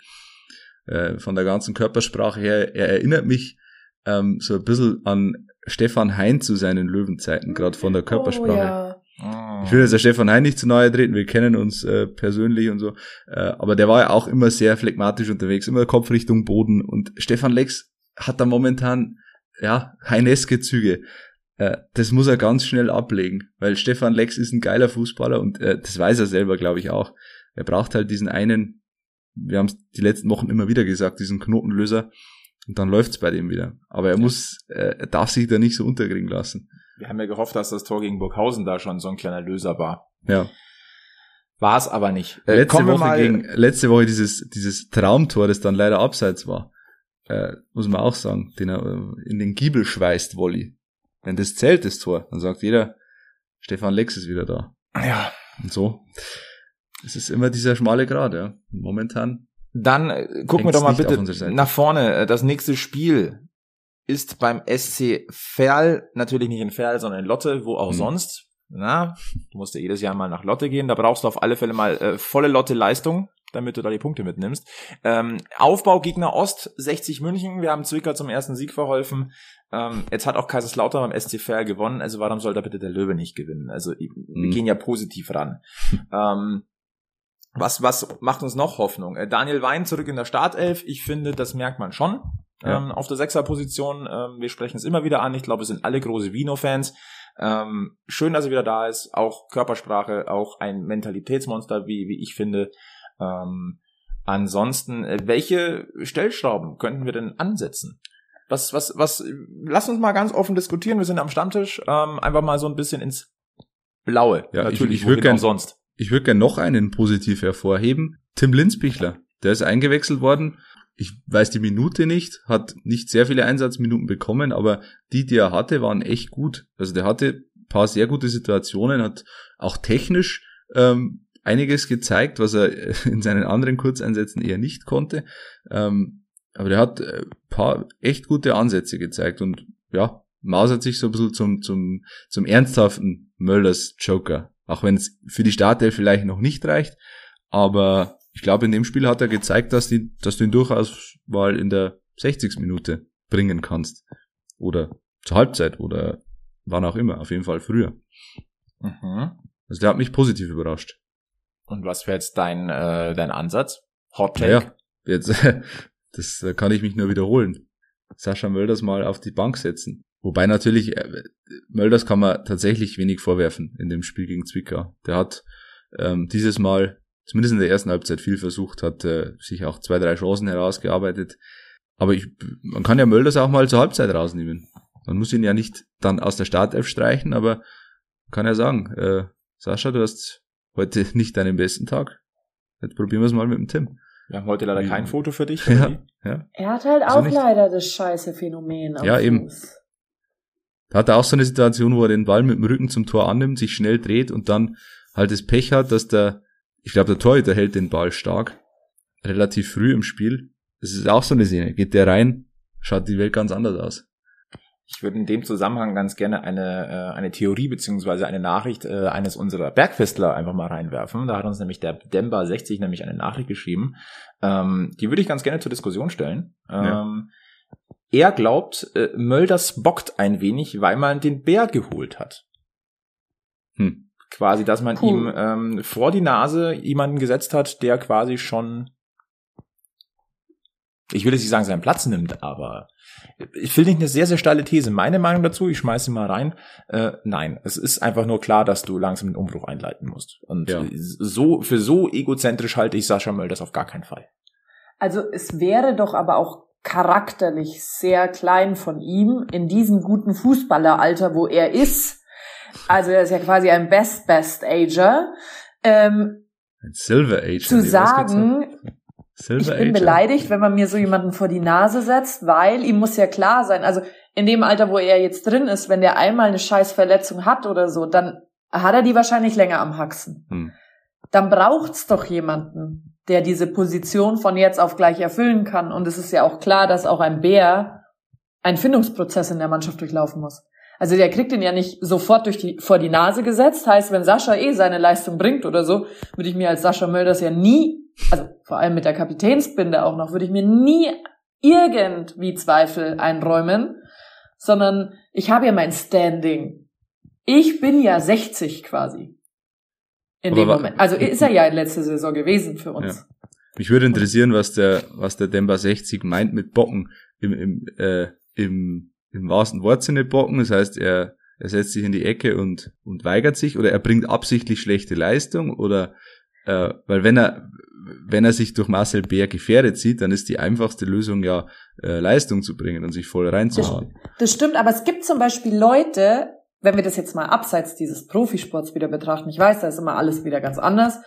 Speaker 4: Äh, von der ganzen Körpersprache her, er erinnert mich ähm, so ein bisschen an Stefan Hein zu seinen Löwenzeiten, gerade von der oh, Körpersprache. Oh, ja. Ah. Ich will jetzt der Stefan Hein nicht zu nahe treten, wir kennen uns äh, persönlich und so, äh, aber der war ja auch immer sehr phlegmatisch unterwegs, immer Kopf Richtung Boden und Stefan Lex hat da momentan, ja, heineske Züge. Äh, das muss er ganz schnell ablegen, weil Stefan Lex ist ein geiler Fußballer und äh, das weiß er selber, glaube ich, auch. Er braucht halt diesen einen, wir haben es die letzten Wochen immer wieder gesagt, diesen Knotenlöser und dann läuft's bei dem wieder. Aber er muss, äh, er darf sich da nicht so unterkriegen lassen
Speaker 2: wir haben ja gehofft, dass das Tor gegen Burghausen da schon so ein kleiner Löser war.
Speaker 4: Ja.
Speaker 2: War es aber nicht.
Speaker 4: Äh, letzte Woche gegen, letzte Woche dieses, dieses Traumtor, das dann leider abseits war, äh, muss man auch sagen, den er äh, in den Giebel schweißt, Wolli. Wenn das zählt, das Tor, dann sagt jeder, Stefan Lex ist wieder da.
Speaker 2: Ja.
Speaker 4: Und so. Es ist immer dieser schmale Grad, ja. Momentan.
Speaker 2: Dann äh, gucken wir doch mal bitte nach vorne. Das nächste Spiel ist beim SC Verl, natürlich nicht in Verl, sondern in Lotte, wo auch
Speaker 4: Hm.
Speaker 2: sonst. Na, du musst ja jedes Jahr mal nach Lotte gehen. Da brauchst du auf alle Fälle mal äh, volle Lotte-Leistung, damit du da die Punkte mitnimmst. Ähm, Aufbau Gegner Ost, 60 München. Wir haben Zwickau zum ersten Sieg verholfen. Ähm, jetzt hat auch Kaiserslautern beim SC Verl gewonnen. Also warum soll da bitte der Löwe nicht gewinnen? Also wir
Speaker 4: Hm.
Speaker 2: gehen ja positiv ran. ähm, was, was macht uns noch Hoffnung? Äh, Daniel Wein zurück in der Startelf. Ich finde, das merkt man schon.
Speaker 4: Ja.
Speaker 2: Ähm, auf der Sechserposition, ähm, wir sprechen es immer wieder an. Ich glaube, es sind alle große Vino-Fans. Ähm, schön, dass er wieder da ist. Auch Körpersprache, auch ein Mentalitätsmonster, wie, wie ich finde. Ähm, ansonsten, äh, welche Stellschrauben könnten wir denn ansetzen? Was, was, was, lass uns mal ganz offen diskutieren. Wir sind am Stammtisch. Ähm, einfach mal so ein bisschen ins Blaue.
Speaker 4: Ja, ich-
Speaker 2: Natürlich,
Speaker 4: ich würd
Speaker 2: wohin
Speaker 4: gern-
Speaker 2: sonst.
Speaker 4: Ich würde gerne noch einen positiv hervorheben. Tim Linsbichler. Der ist eingewechselt worden. Ich weiß die Minute nicht, hat nicht sehr viele Einsatzminuten bekommen, aber die, die er hatte, waren echt gut. Also der hatte paar sehr gute Situationen, hat auch technisch ähm, einiges gezeigt, was er in seinen anderen Kurzeinsätzen eher nicht konnte. Ähm, aber der hat ein paar echt gute Ansätze gezeigt und ja, mausert sich so ein bisschen zum, zum, zum ernsthaften Mölders Joker. Auch wenn es für die Startelf vielleicht noch nicht reicht. Aber ich glaube, in dem Spiel hat er gezeigt, dass, die, dass du ihn durchaus mal in der 60. Minute bringen kannst. Oder zur Halbzeit oder wann auch immer. Auf jeden Fall früher.
Speaker 2: Mhm.
Speaker 4: Also der hat mich positiv überrascht.
Speaker 2: Und was wäre jetzt dein, äh, dein Ansatz? Hot Take?
Speaker 4: Naja, jetzt, das da kann ich mich nur wiederholen. Sascha Mölders mal auf die Bank setzen. Wobei natürlich, äh, Mölders kann man tatsächlich wenig vorwerfen in dem Spiel gegen Zwickau. Der hat ähm, dieses Mal, zumindest in der ersten Halbzeit, viel versucht, hat äh, sich auch zwei, drei Chancen herausgearbeitet. Aber ich, man kann ja Mölders auch mal zur Halbzeit rausnehmen. Man muss ihn ja nicht dann aus der Startelf streichen, aber kann ja sagen, äh, Sascha, du hast heute nicht deinen besten Tag. Jetzt probieren wir es mal mit dem Tim.
Speaker 2: Wir haben heute leider
Speaker 4: Ja.
Speaker 2: kein Foto für dich.
Speaker 4: Ja.
Speaker 2: Olli.
Speaker 3: Er hat halt
Speaker 4: Also
Speaker 3: auch
Speaker 4: nicht-
Speaker 3: leider das scheiße Phänomen.
Speaker 4: Ja, eben. Da hat er auch so eine Situation, wo er den Ball mit dem Rücken zum Tor annimmt, sich schnell dreht und dann halt das Pech hat, dass der, ich glaube, der Torhüter hält den Ball stark, relativ früh im Spiel. Das ist auch so eine Szene. Geht der rein, schaut die Welt ganz anders aus.
Speaker 2: Ich würde in dem Zusammenhang ganz gerne eine, äh, eine Theorie beziehungsweise eine Nachricht äh, eines unserer Bergfestler einfach mal reinwerfen. Da hat uns nämlich der Demba 60 nämlich eine Nachricht geschrieben. Ähm, die würde ich ganz gerne zur Diskussion stellen.
Speaker 4: Ja.
Speaker 2: Er glaubt, äh, Mölders bockt ein wenig, weil man den Bär geholt hat.
Speaker 4: Hm.
Speaker 2: Quasi, dass man
Speaker 3: Cool.
Speaker 2: ihm ähm, vor die Nase jemanden gesetzt hat, der quasi schon ich will jetzt nicht sagen, seinen Platz nimmt, aber ich finde ich eine sehr, sehr steile These. Meine Meinung dazu, ich schmeiße sie mal rein. Äh, nein, es ist einfach nur klar, dass du langsam den Umbruch einleiten musst. Und
Speaker 4: Ja.
Speaker 2: so für so egozentrisch halte ich Sascha Mölders auf gar keinen Fall.
Speaker 3: Also es wäre doch aber auch charakterlich sehr klein von ihm in diesem guten Fußballeralter, wo er ist. Also er ist ja quasi ein Best Best Ager. Ähm,
Speaker 4: Ein Silver Age.
Speaker 3: zu sagen,
Speaker 4: Silver
Speaker 3: ich bin
Speaker 4: Age.
Speaker 3: beleidigt, wenn man mir so jemanden vor die Nase setzt, weil ihm muss ja klar sein, also in dem Alter, wo er jetzt drin ist, wenn der einmal eine scheiß Verletzung hat oder so, dann hat er die wahrscheinlich länger am Haxen.
Speaker 4: Hm.
Speaker 3: Dann braucht's doch jemanden, der diese Position von jetzt auf gleich erfüllen kann. Und es ist ja auch klar, dass auch ein Bär einen Findungsprozess in der Mannschaft durchlaufen muss. Also der kriegt ihn ja nicht sofort durch die, vor die Nase gesetzt. Heißt, wenn Sascha eh seine Leistung bringt oder so, würde ich mir als Sascha Mölders ja nie, also vor allem mit der Kapitänsbinde auch noch, würde ich mir nie irgendwie Zweifel einräumen, sondern ich habe ja mein Standing. Ich bin ja 60 quasi. In
Speaker 4: Aber
Speaker 3: dem Moment. Also ist er ja in letzter Saison gewesen für uns.
Speaker 4: Mich würde interessieren, was der, was der Demba 60 meint mit Bocken. Im, im, äh, im, im wahrsten Wortsinne Bocken. Das heißt, er, er setzt sich in die Ecke und, und weigert sich oder er bringt absichtlich schlechte Leistung oder, äh, weil wenn er, wenn er sich durch Marcel Bär gefährdet sieht, dann ist die einfachste Lösung ja, äh, Leistung zu bringen und sich voll reinzuhauen.
Speaker 3: Das stimmt, aber es gibt zum Beispiel Leute, wenn wir das jetzt mal abseits dieses Profisports wieder betrachten, ich weiß, da ist immer alles wieder ganz anders,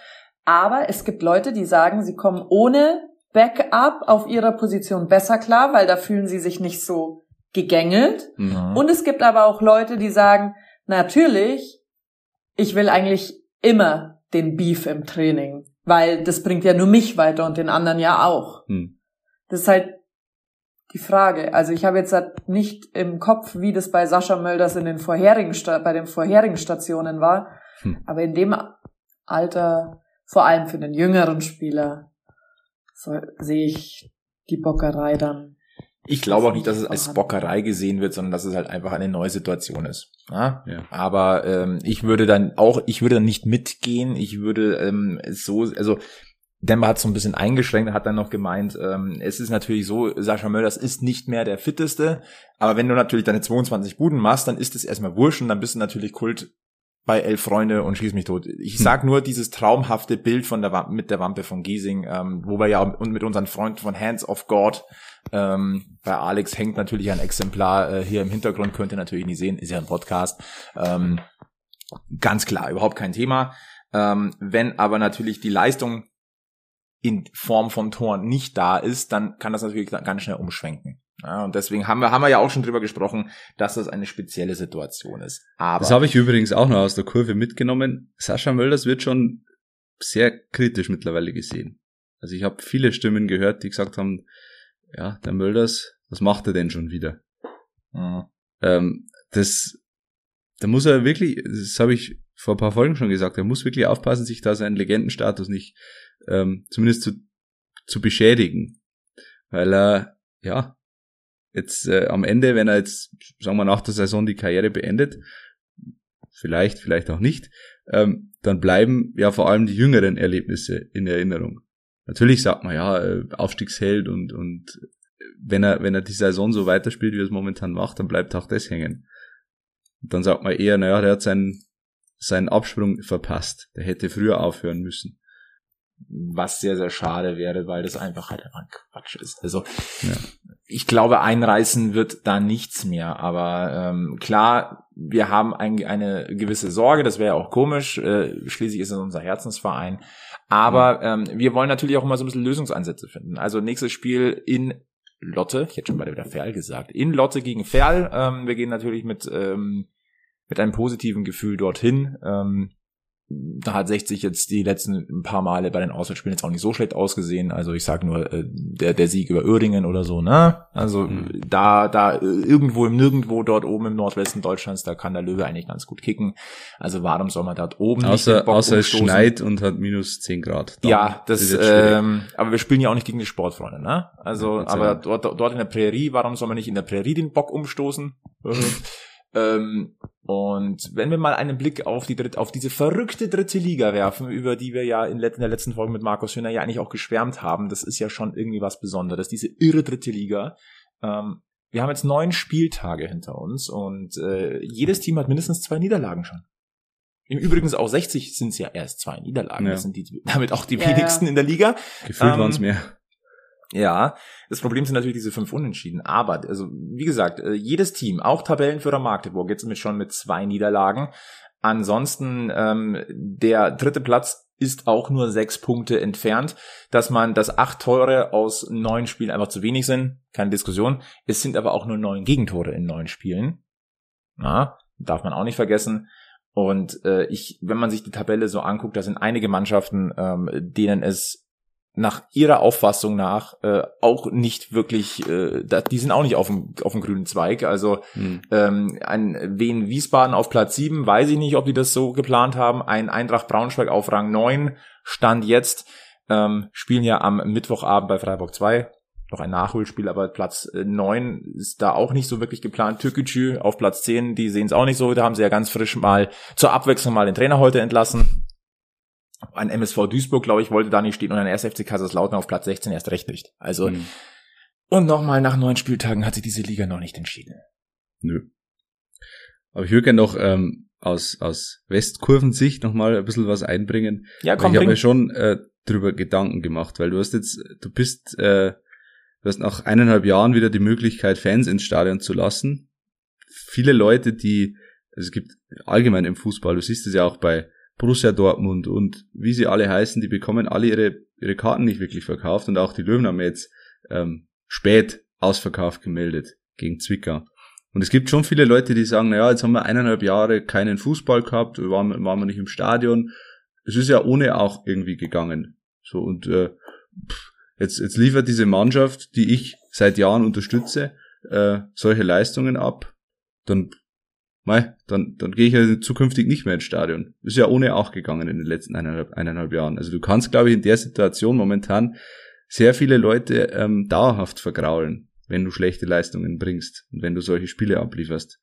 Speaker 3: aber es gibt Leute, die sagen, sie kommen ohne Backup auf ihrer Position besser klar, weil da fühlen sie sich nicht so gegängelt.
Speaker 4: Mhm.
Speaker 3: Und es gibt aber auch Leute, die sagen, natürlich, ich will eigentlich immer den Beef im Training, weil das bringt ja nur mich weiter und den anderen ja auch.
Speaker 4: Hm.
Speaker 3: Das ist halt die Frage. Also ich habe jetzt halt nicht im Kopf, wie das bei Sascha Mölders in den vorherigen bei den vorherigen Stationen war, hm. aber in dem Alter, vor allem für den jüngeren Spieler, so, sehe ich die Bockerei dann.
Speaker 2: Ich glaube auch nicht, dass es als Bockerei gesehen wird, sondern dass es halt einfach eine neue Situation ist. Ja? ja. Aber ähm, ich würde dann auch, ich würde dann nicht mitgehen. Ich würde ähm, so, also Demba hat so ein bisschen eingeschränkt, hat dann noch gemeint, ähm, es ist natürlich so, Sascha Mölders ist nicht mehr der fitteste, aber wenn du natürlich deine 22 Buden machst, dann ist es erstmal wurscht und dann bist du natürlich Kult bei Elf Freunde und schieß mich tot. Ich hm. sag nur dieses traumhafte Bild von der Wampe, mit der Wampe von Giesing, ähm, wo wir ja und mit unseren Freunden von Hands of God, ähm, bei Alex hängt natürlich ein Exemplar äh, hier im Hintergrund, könnt ihr natürlich nicht sehen, ist ja ein Podcast. Ähm, ganz klar, überhaupt kein Thema. Ähm, wenn aber natürlich die Leistung in Form von Toren nicht da ist, dann kann das natürlich ganz schnell umschwenken. Ja, und deswegen haben wir, haben wir ja auch schon drüber gesprochen, dass das eine spezielle Situation ist. Aber
Speaker 4: das habe ich übrigens auch noch aus der Kurve mitgenommen. Sascha Mölders wird schon sehr kritisch mittlerweile gesehen. Also ich habe viele Stimmen gehört, die gesagt haben, ja, der Mölders, was macht er denn schon wieder? Mhm. Ähm, das, da muss er wirklich, das habe ich vor ein paar Folgen schon gesagt, er muss wirklich aufpassen, sich da seinen Legendenstatus nicht ähm, zumindest zu, zu beschädigen. Weil er, ja, jetzt äh, am Ende, wenn er jetzt, sagen wir, nach der Saison die Karriere beendet, vielleicht, vielleicht auch nicht, ähm, dann bleiben ja vor allem die jüngeren Erlebnisse in Erinnerung. Natürlich sagt man ja, äh, Aufstiegsheld und, und wenn er, wenn er die Saison so weiterspielt, wie er es momentan macht, dann bleibt auch das hängen. Und dann sagt man eher, naja, der hat seinen, seinen Absprung verpasst. Der hätte früher aufhören müssen
Speaker 2: was sehr, sehr schade wäre, weil das einfach halt einfach Quatsch ist. Also ja. ich glaube, einreißen wird da nichts mehr. Aber ähm, klar, wir haben ein, eine gewisse Sorge, das wäre ja auch komisch. Äh, schließlich ist es unser Herzensverein. Aber ähm, wir wollen natürlich auch immer so ein bisschen Lösungsansätze finden. Also nächstes Spiel in Lotte, ich hätte schon beide wieder Ferl gesagt, in Lotte gegen Ferl. Ähm, wir gehen natürlich mit, ähm, mit einem positiven Gefühl dorthin. Ähm, da hat 60 jetzt die letzten paar Male bei den Auswärtsspielen jetzt auch nicht so schlecht ausgesehen. Also ich sag nur äh, der der Sieg über Uerdingen oder so, ne? Also mhm. da da irgendwo im Nirgendwo dort oben im Nordwesten Deutschlands, da kann der Löwe eigentlich ganz gut kicken. Also warum soll man dort oben
Speaker 4: außer, nicht außer es schneit und hat minus 10 Grad.
Speaker 2: Dann ja, das ähm, aber wir spielen ja auch nicht gegen die Sportfreunde, ne? Also ja, aber dort dort in der Prärie, warum soll man nicht in der Prärie den Bock umstoßen? Ähm, und wenn wir mal einen Blick auf die dritte, auf diese verrückte dritte Liga werfen, über die wir ja in, der letzten Folge mit Markus Hühner ja eigentlich auch geschwärmt haben, das ist ja schon irgendwie was Besonderes, diese irre dritte Liga. Ähm, wir haben jetzt neun Spieltage hinter uns und äh, jedes Team hat mindestens zwei Niederlagen schon. Im Übrigen auch 60 sind es ja erst zwei Niederlagen. Ja. Das sind die, damit auch die ja, wenigsten ja. in der Liga.
Speaker 4: Gefühlt ähm, waren es mehr.
Speaker 2: Ja, das Problem sind natürlich diese fünf Unentschieden. Aber, also wie gesagt, äh, jedes Team, auch Tabellenführer Magdeburg, jetzt mit schon mit zwei Niederlagen. Ansonsten ähm, der dritte Platz ist auch nur sechs Punkte entfernt, dass man das acht Tore aus neun Spielen einfach zu wenig sind, keine Diskussion. Es sind aber auch nur neun Gegentore in neun Spielen. Na, darf man auch nicht vergessen. Und äh, ich, wenn man sich die Tabelle so anguckt, da sind einige Mannschaften, ähm, denen es nach ihrer Auffassung nach äh, auch nicht wirklich, äh, die sind auch nicht auf dem, auf dem grünen Zweig. Also hm. ähm, ein Wien Wiesbaden auf Platz 7, weiß ich nicht, ob die das so geplant haben. Ein Eintracht Braunschweig auf Rang 9 stand jetzt, ähm, spielen ja am Mittwochabend bei Freiburg 2. Noch ein Nachholspiel, aber Platz äh, 9 ist da auch nicht so wirklich geplant. Türkgücü auf Platz 10, die sehen es auch nicht so. Da haben sie ja ganz frisch mal zur Abwechslung mal den Trainer heute entlassen ein MSV Duisburg, glaube ich, wollte da nicht stehen und ein 1. FC Kaiserslautern auf Platz 16 erst recht nicht. Also, mhm. und nochmal nach neun Spieltagen hat sich diese Liga noch nicht entschieden.
Speaker 4: Nö. Aber ich würde gerne noch ähm, aus, aus Westkurvensicht nochmal ein bisschen was einbringen.
Speaker 2: Ja, komm,
Speaker 4: Ich habe mir schon äh, drüber Gedanken gemacht, weil du hast jetzt, du bist, äh, du hast nach eineinhalb Jahren wieder die Möglichkeit, Fans ins Stadion zu lassen. Viele Leute, die, also es gibt allgemein im Fußball, du siehst es ja auch bei Borussia Dortmund und wie sie alle heißen, die bekommen alle ihre, ihre Karten nicht wirklich verkauft und auch die Löwen haben jetzt ähm, spät ausverkauft gemeldet gegen Zwickau. Und es gibt schon viele Leute, die sagen, naja, jetzt haben wir eineinhalb Jahre keinen Fußball gehabt, waren, waren wir nicht im Stadion. Es ist ja ohne auch irgendwie gegangen. So und äh, Jetzt, jetzt liefert diese Mannschaft, die ich seit Jahren unterstütze, äh, solche Leistungen ab, dann, mei, dann, dann gehe ich ja zukünftig nicht mehr ins Stadion. Ist ja ohne auch gegangen in den letzten eineinhalb, eineinhalb Jahren. Also du kannst, glaube ich, in der Situation momentan sehr viele Leute ähm, dauerhaft vergraulen, wenn du schlechte Leistungen bringst und wenn du solche Spiele ablieferst.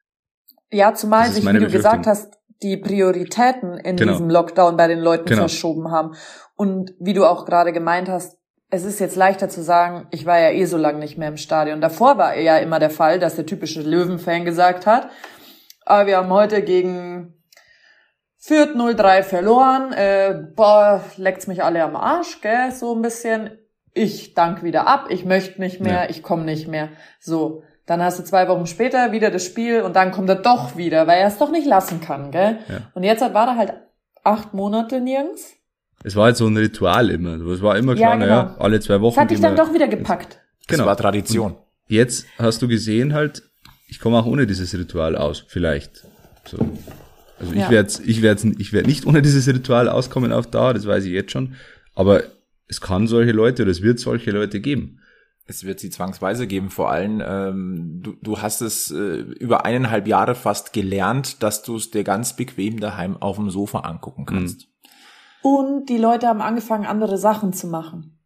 Speaker 3: Ja, zumal sich, wie du gesagt hast, die Prioritäten in genau. diesem Lockdown bei den Leuten genau. verschoben haben. Und wie du auch gerade gemeint hast, es ist jetzt leichter zu sagen, ich war ja eh so lange nicht mehr im Stadion. Davor war ja immer der Fall, dass der typische Löwen-Fan gesagt hat, aber ah, wir haben heute gegen Fürth 03 verloren, äh, boah, leckt's mich alle am Arsch, gell, so ein bisschen. Ich dank wieder ab, ich möchte nicht mehr, ja. ich komme nicht mehr. So, dann hast du zwei Wochen später wieder das Spiel und dann kommt er doch wieder, weil er es doch nicht lassen kann, gell? Ja. Und jetzt war er halt acht Monate nirgends
Speaker 4: es war halt so ein Ritual immer. Es war immer klar, ja, genau. naja, alle zwei Wochen.
Speaker 3: Das hat dich dann doch wieder gepackt.
Speaker 2: Genau. Das war Tradition. Und
Speaker 4: jetzt hast du gesehen halt, ich komme auch ohne dieses Ritual aus, vielleicht. So. Also ja. ich werde ich werde ich werde nicht ohne dieses Ritual auskommen auf da, das weiß ich jetzt schon. Aber es kann solche Leute oder es wird solche Leute geben.
Speaker 2: Es wird sie zwangsweise geben, vor allem ähm, du, du hast es äh, über eineinhalb Jahre fast gelernt, dass du es dir ganz bequem daheim auf dem Sofa angucken kannst. Mhm.
Speaker 3: Und die Leute haben angefangen, andere Sachen zu machen.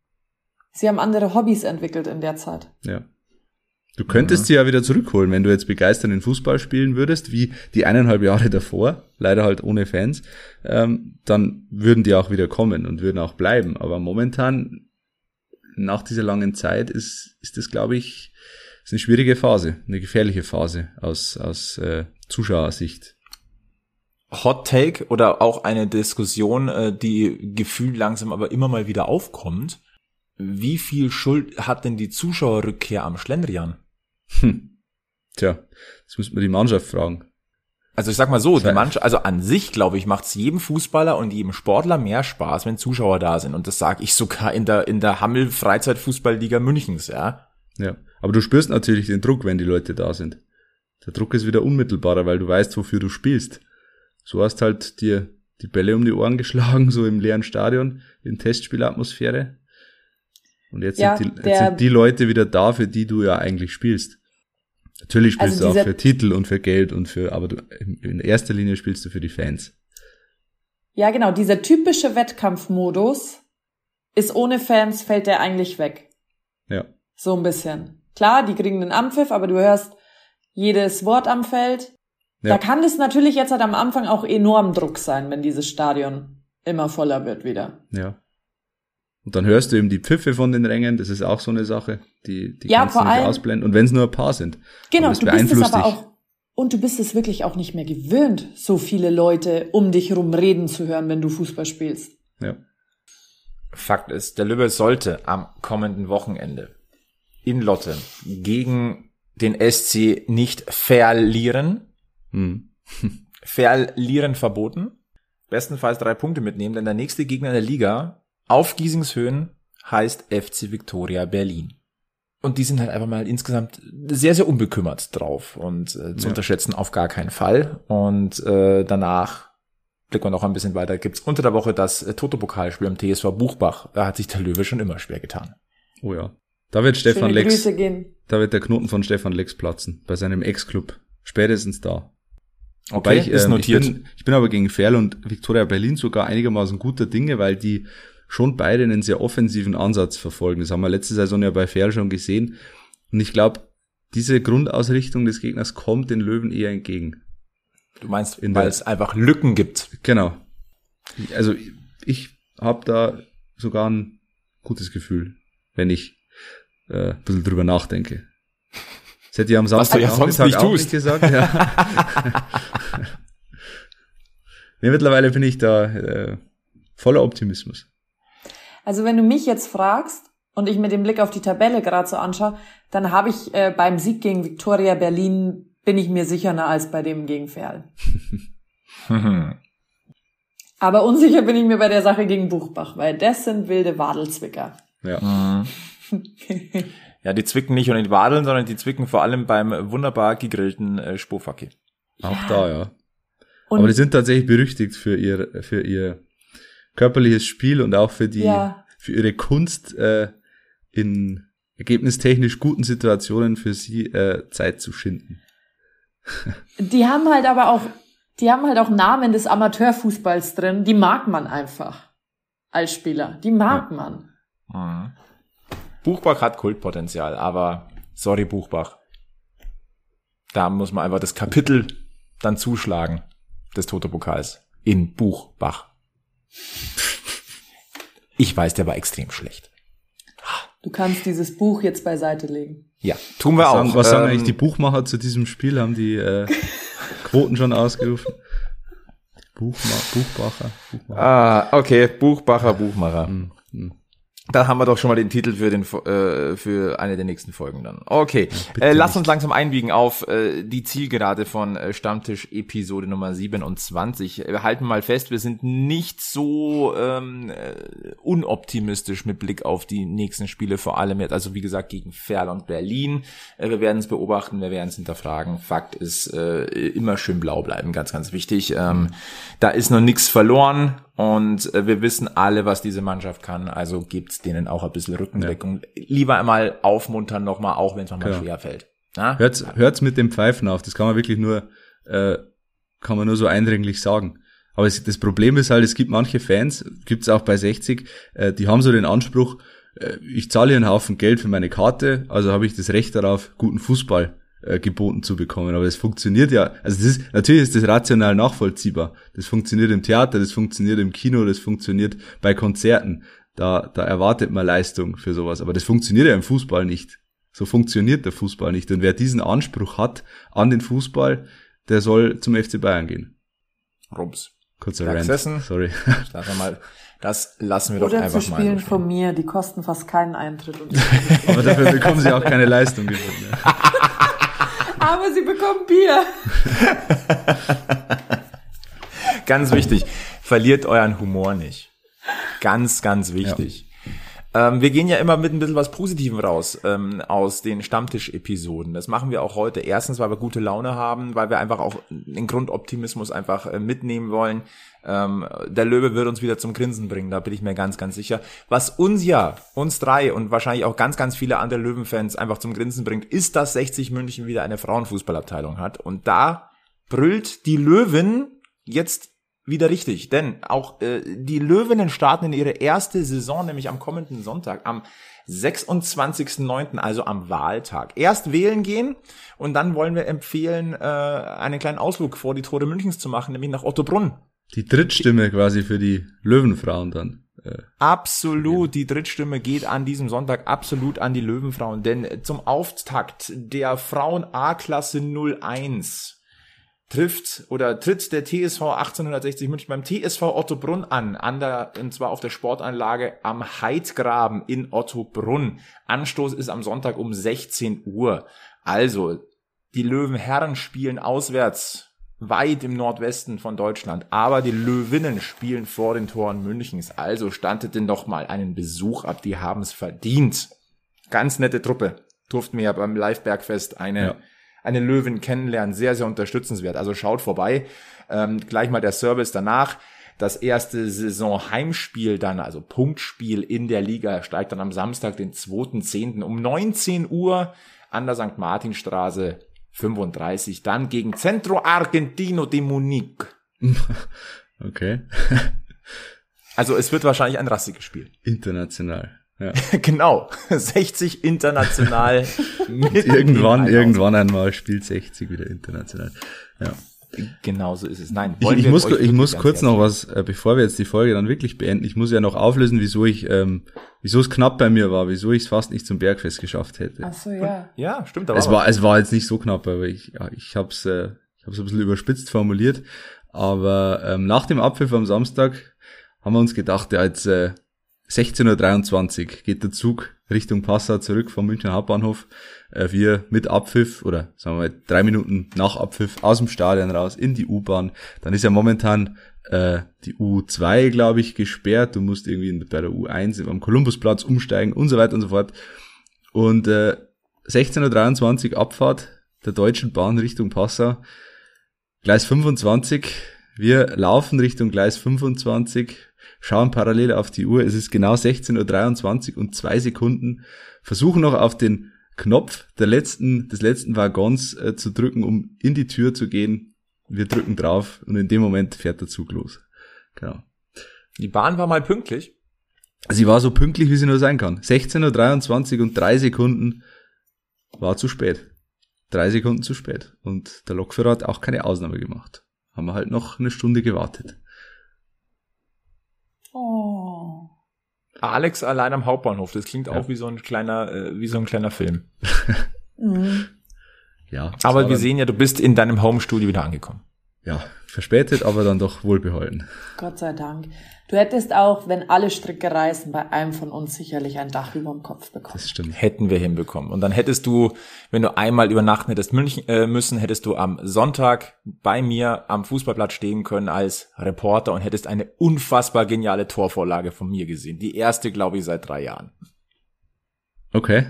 Speaker 3: Sie haben andere Hobbys entwickelt in der Zeit.
Speaker 4: Ja. Du könntest mhm. sie ja wieder zurückholen, wenn du jetzt begeistert in Fußball spielen würdest, wie die eineinhalb Jahre davor, leider halt ohne Fans, ähm, dann würden die auch wieder kommen und würden auch bleiben. Aber momentan, nach dieser langen Zeit, ist, ist das, glaube ich, ist eine schwierige Phase, eine gefährliche Phase aus, aus äh, Zuschauersicht.
Speaker 2: Hot Take oder auch eine Diskussion, äh, die gefühlt langsam aber immer mal wieder aufkommt. Wie viel Schuld hat denn die Zuschauerrückkehr am Schlendrian?
Speaker 4: Hm. Tja, das müssen wir die Mannschaft fragen.
Speaker 2: Also ich sag mal so, die Mannschaft, also an sich, glaube ich, macht es jedem Fußballer und jedem Sportler mehr Spaß, wenn Zuschauer da sind. Und das sage ich sogar in der, in der Hammel Freizeitfußballliga Münchens, ja.
Speaker 4: Ja, aber du spürst natürlich den Druck, wenn die Leute da sind. Der Druck ist wieder unmittelbarer, weil du weißt, wofür du spielst so hast halt dir die Bälle um die Ohren geschlagen, so im leeren Stadion, in Testspielatmosphäre. Und jetzt, ja, sind, die, jetzt sind die Leute wieder da, für die du ja eigentlich spielst. Natürlich spielst also du auch für Titel und für Geld und für, aber du, in erster Linie spielst du für die Fans.
Speaker 3: Ja, genau. Dieser typische Wettkampfmodus ist ohne Fans fällt der eigentlich weg.
Speaker 4: Ja.
Speaker 3: So ein bisschen. Klar, die kriegen den Ampfiff, aber du hörst jedes Wort am Feld. Ja. Da kann es natürlich jetzt halt am Anfang auch enorm Druck sein, wenn dieses Stadion immer voller wird wieder.
Speaker 4: Ja. Und dann hörst du eben die Pfiffe von den Rängen, das ist auch so eine Sache, die, die
Speaker 3: ja, kannst du nicht allem,
Speaker 4: ausblenden. Und wenn es nur ein paar sind.
Speaker 3: Genau, du bist es aber auch, und du bist es wirklich auch nicht mehr gewöhnt, so viele Leute um dich herum reden zu hören, wenn du Fußball spielst.
Speaker 4: Ja.
Speaker 2: Fakt ist, der Lübbe sollte am kommenden Wochenende in Lotte gegen den SC nicht verlieren, hm. Verlieren verboten. Bestenfalls drei Punkte mitnehmen, denn der nächste Gegner in der Liga auf Giesingshöhen heißt FC Victoria Berlin. Und die sind halt einfach mal insgesamt sehr, sehr unbekümmert drauf und äh, zu ja. unterschätzen auf gar keinen Fall. Und äh, danach blicken wir noch ein bisschen weiter. Gibt's unter der Woche das äh, Toto-Pokalspiel am TSV Buchbach. Da hat sich der Löwe schon immer schwer getan.
Speaker 4: Oh ja. Da wird Stefan Schöne Lex, da wird der Knoten von Stefan Lex platzen, bei seinem Ex-Club. Spätestens da.
Speaker 2: Okay, ich, ist ähm, notiert.
Speaker 4: Ich bin, ich bin aber gegen Ferl und Victoria Berlin sogar einigermaßen guter Dinge, weil die schon beide einen sehr offensiven Ansatz verfolgen. Das haben wir letzte Saison ja bei Ferl schon gesehen. Und ich glaube, diese Grundausrichtung des Gegners kommt den Löwen eher entgegen.
Speaker 2: Du meinst, In weil es einfach Lücken gibt.
Speaker 4: Genau. Also ich habe da sogar ein gutes Gefühl, wenn ich äh, ein bisschen drüber nachdenke. Das hätte ich am Samstag
Speaker 2: ja sonst nicht auch nicht
Speaker 4: gesagt. Ja. nee, mittlerweile bin ich da äh, voller Optimismus.
Speaker 3: Also wenn du mich jetzt fragst und ich mir den Blick auf die Tabelle gerade so anschaue, dann habe ich äh, beim Sieg gegen Victoria Berlin bin ich mir sicherer als bei dem gegen Ferl. Aber unsicher bin ich mir bei der Sache gegen Buchbach, weil das sind wilde Wadelzwicker.
Speaker 4: Ja. Mhm.
Speaker 2: Ja, die zwicken nicht nur in die Wadeln, sondern die zwicken vor allem beim wunderbar gegrillten äh, Spofacke.
Speaker 4: Auch ja. da, ja. Und Aber die sind tatsächlich berüchtigt für ihr, für ihr körperliches Spiel und auch für die, ja. für ihre Kunst, äh, in ergebnistechnisch guten Situationen für sie äh, Zeit zu schinden.
Speaker 3: Die haben halt aber auch, die haben halt auch Namen des Amateurfußballs drin, die mag man einfach als Spieler. Die mag ja. man.
Speaker 2: Mhm. Buchbach hat Kultpotenzial, aber sorry Buchbach. Da muss man einfach das Kapitel dann zuschlagen des Toto-Pokals in Buchbach. Ich weiß, der war extrem schlecht.
Speaker 3: Du kannst dieses Buch jetzt beiseite legen.
Speaker 2: Ja, tun wir
Speaker 4: was
Speaker 2: auch.
Speaker 4: Sagen, was ähm, sagen eigentlich die Buchmacher zu diesem Spiel? Haben die äh, Quoten schon ausgerufen? Buchma Buchbacher,
Speaker 2: Buchmacher. Ah, okay, Buchbacher, Buchmacher. Hm, hm. Da haben wir doch schon mal den Titel für den äh, für eine der nächsten Folgen dann. Okay, äh, lass uns langsam einbiegen auf äh, die Zielgerade von äh, Stammtisch Episode Nummer 27. Wir halten mal fest, wir sind nicht so ähm, äh, unoptimistisch mit Blick auf die nächsten Spiele, vor allem jetzt, also wie gesagt gegen Ferl und Berlin. Äh, wir werden es beobachten, wir werden es hinterfragen. Fakt ist, äh, immer schön blau bleiben, ganz, ganz wichtig. Ähm, da ist noch nichts verloren und äh, wir wissen alle, was diese Mannschaft kann, also gibt's denen auch ein bisschen Rückendeckung. Ja. Lieber einmal aufmuntern nochmal, auch wenn es nochmal genau. schwer fällt.
Speaker 4: Na? Hört's, hört's mit dem Pfeifen auf, das kann man wirklich nur, äh, kann man nur so eindringlich sagen. Aber es, das Problem ist halt, es gibt manche Fans, gibt's auch bei 60, äh, die haben so den Anspruch, äh, ich zahle hier einen Haufen Geld für meine Karte, also habe ich das Recht darauf, guten Fußball äh, geboten zu bekommen. Aber das funktioniert ja, also das ist, natürlich ist das rational nachvollziehbar. Das funktioniert im Theater, das funktioniert im Kino, das funktioniert bei Konzerten. Da, da erwartet man Leistung für sowas. Aber das funktioniert ja im Fußball nicht. So funktioniert der Fußball nicht. Und wer diesen Anspruch hat an den Fußball, der soll zum FC Bayern gehen.
Speaker 2: Rums.
Speaker 4: Kurzer Rant.
Speaker 2: Sorry. Mal, das lassen wir
Speaker 3: Oder
Speaker 2: doch einfach
Speaker 3: zu spielen mal. Spielen von mir, die kosten fast keinen Eintritt.
Speaker 4: Aber dafür bekommen sie auch keine Leistung.
Speaker 3: Aber sie bekommen Bier.
Speaker 2: ganz wichtig, verliert euren Humor nicht. Ganz, ganz wichtig. Ja. Ähm, wir gehen ja immer mit ein bisschen was Positivem raus ähm, aus den Stammtisch-Episoden. Das machen wir auch heute. Erstens, weil wir gute Laune haben, weil wir einfach auch den Grundoptimismus einfach äh, mitnehmen wollen. Ähm, der Löwe wird uns wieder zum Grinsen bringen, da bin ich mir ganz, ganz sicher. Was uns ja, uns drei und wahrscheinlich auch ganz, ganz viele andere Löwenfans einfach zum Grinsen bringt, ist, dass 60 München wieder eine Frauenfußballabteilung hat. Und da brüllt die Löwen jetzt wieder richtig, denn auch äh, die Löwinnen starten in ihre erste Saison, nämlich am kommenden Sonntag, am 26.09., also am Wahltag. Erst wählen gehen und dann wollen wir empfehlen, äh, einen kleinen Ausflug vor die Tore Münchens zu machen, nämlich nach Ottobrunn.
Speaker 4: Die Drittstimme quasi für die Löwenfrauen dann.
Speaker 2: Äh, absolut, die Drittstimme geht an diesem Sonntag absolut an die Löwenfrauen, denn zum Auftakt der Frauen A-Klasse 01 trifft oder tritt der TSV 1860 München beim TSV Ottobrunn an, an der, und zwar auf der Sportanlage am Heidgraben in Ottobrunn. Anstoß ist am Sonntag um 16 Uhr. Also, die Löwenherren spielen auswärts weit im Nordwesten von Deutschland. Aber die Löwinnen spielen vor den Toren Münchens. Also standet denn doch mal einen Besuch ab. Die haben es verdient. Ganz nette Truppe. Durften wir ja beim Live-Bergfest eine, ja. Eine Löwin kennenlernen. Sehr, sehr unterstützenswert. Also schaut vorbei. Ähm, gleich mal der Service danach. Das erste Saison-Heimspiel dann, also Punktspiel in der Liga, steigt dann am Samstag, den 2.10. um 19 Uhr an der St. Martinstraße 35 dann gegen Centro Argentino de Munique.
Speaker 4: Okay.
Speaker 2: also es wird wahrscheinlich ein rassiges Spiel.
Speaker 4: International. Ja.
Speaker 2: genau. 60 international.
Speaker 4: irgendwann, irgendwann einmal spielt 60 wieder international. Ja.
Speaker 2: Genauso ist es. Nein,
Speaker 4: ich, ich muss, ich muss kurz noch was, äh, bevor wir jetzt die Folge dann wirklich beenden, ich muss ja noch auflösen, wieso ich, ähm, wieso es knapp bei mir war, wieso ich es fast nicht zum Bergfest geschafft hätte.
Speaker 3: Ach so, ja.
Speaker 2: Ja, stimmt.
Speaker 4: Aber es war, es war jetzt nicht so knapp, aber ich, ja, ich habe es, äh, ich habe es ein bisschen überspitzt formuliert. Aber ähm, nach dem Abpfiff am Samstag haben wir uns gedacht, ja jetzt äh, 16.23 Uhr geht der Zug Richtung Passau zurück vom Münchner Hauptbahnhof. Äh, wir mit Abpfiff oder sagen wir mal drei Minuten nach Abpfiff aus dem Stadion raus in die U-Bahn. Dann ist ja momentan äh, die U2, glaube ich, gesperrt. Du musst irgendwie bei der U1 am Kolumbusplatz umsteigen und so weiter und so fort. Und äh, 16.23 Uhr Abfahrt der Deutschen Bahn Richtung Passau. Gleis 25 Wir laufen Richtung Gleis 25, schauen parallel auf die Uhr. Es ist genau 16.23 Uhr und zwei Sekunden. Versuchen noch auf den Knopf der letzten, des letzten Waggons äh, zu drücken, um in die Tür zu gehen. Wir drücken drauf und in dem Moment fährt der Zug los. Genau.
Speaker 2: Die Bahn war mal pünktlich.
Speaker 4: Sie war so pünktlich, wie sie nur sein kann. 16.23 Uhr und drei Sekunden war zu spät. Drei Sekunden zu spät. Und der Lokführer hat auch keine Ausnahme gemacht. Haben wir halt noch eine Stunde gewartet.
Speaker 2: Alex allein am Hauptbahnhof. Das klingt ja. auch wie so ein kleiner, äh, wie so ein kleiner Film.
Speaker 3: mhm.
Speaker 4: Ja.
Speaker 2: Aber wir sehen ja, du bist in deinem Homestudio wieder angekommen.
Speaker 4: Ja, verspätet, aber dann doch wohlbehalten.
Speaker 3: Gott sei Dank. Du hättest auch, wenn alle Stricke reißen, bei einem von uns sicherlich ein Dach über dem Kopf bekommen.
Speaker 4: Das stimmt.
Speaker 2: Hätten wir hinbekommen. Und dann hättest du, wenn du einmal übernachten hättest München, äh, müssen, hättest du am Sonntag bei mir am Fußballplatz stehen können als Reporter und hättest eine unfassbar geniale Torvorlage von mir gesehen. Die erste, glaube ich, seit drei Jahren.
Speaker 4: Okay.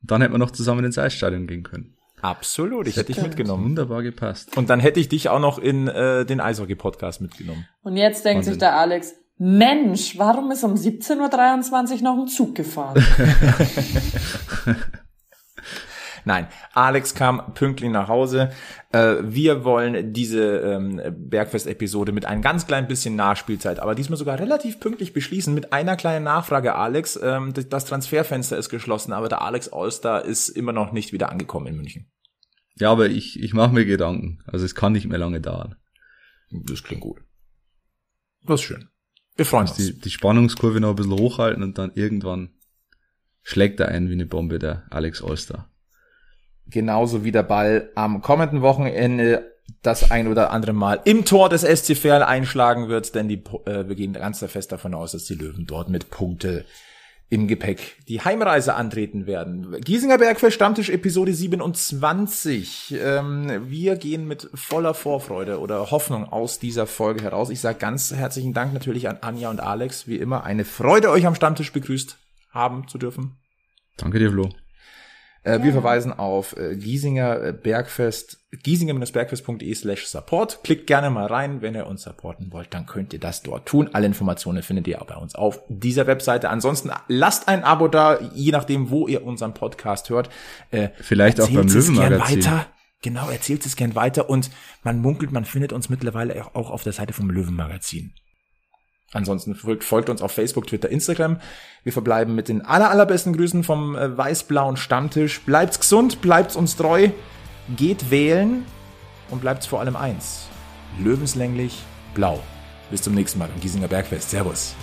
Speaker 4: Dann hätten wir noch zusammen ins Eisstadion gehen können.
Speaker 2: Absolut, ich hätte dich mitgenommen.
Speaker 4: Wunderbar gepasst.
Speaker 2: Und dann hätte ich dich auch noch in äh, den Eishockey-Podcast mitgenommen.
Speaker 3: Und jetzt denkt Wahnsinn. sich der Alex, Mensch, warum ist um 17.23 Uhr noch ein Zug gefahren?
Speaker 2: Nein, Alex kam pünktlich nach Hause. Äh, wir wollen diese ähm, Bergfest-Episode mit ein ganz klein bisschen Nachspielzeit, aber diesmal sogar relativ pünktlich beschließen mit einer kleinen Nachfrage, Alex. Ähm, das Transferfenster ist geschlossen, aber der Alex Allstar ist immer noch nicht wieder angekommen in München.
Speaker 4: Ja, aber ich, ich mache mir Gedanken. Also es kann nicht mehr lange dauern.
Speaker 2: Das klingt gut. Das ist schön. Wir freuen uns.
Speaker 4: Die, die Spannungskurve noch ein bisschen hochhalten und dann irgendwann schlägt er ein wie eine Bombe der Alex Allstar
Speaker 2: genauso wie der Ball am kommenden Wochenende das ein oder andere Mal im Tor des SC Verl einschlagen wird, denn die, äh, wir gehen ganz fest davon aus, dass die Löwen dort mit Punkte im Gepäck die Heimreise antreten werden. Giesinger Bergfest Stammtisch Episode 27. Ähm, wir gehen mit voller Vorfreude oder Hoffnung aus dieser Folge heraus. Ich sage ganz herzlichen Dank natürlich an Anja und Alex. Wie immer eine Freude, euch am Stammtisch begrüßt haben zu dürfen.
Speaker 4: Danke dir, Flo.
Speaker 2: Äh, wir verweisen auf äh, Giesinger äh, Bergfest, giesinger-bergfest.de slash support. Klickt gerne mal rein, wenn ihr uns supporten wollt, dann könnt ihr das dort tun. Alle Informationen findet ihr auch bei uns auf dieser Webseite. Ansonsten lasst ein Abo da, je nachdem, wo ihr unseren Podcast hört.
Speaker 4: Äh, Vielleicht auch beim Löwenmagazin.
Speaker 2: weiter. Genau, erzählt es gern weiter und man munkelt, man findet uns mittlerweile auch auf der Seite vom Löwenmagazin. Ansonsten folgt, folgt uns auf Facebook, Twitter, Instagram. Wir verbleiben mit den aller, allerbesten Grüßen vom äh, weiß-blauen Stammtisch. Bleibt's gesund, bleibt's uns treu, geht wählen und bleibt's vor allem eins. Löwenslänglich blau. Bis zum nächsten Mal im Giesinger Bergfest. Servus.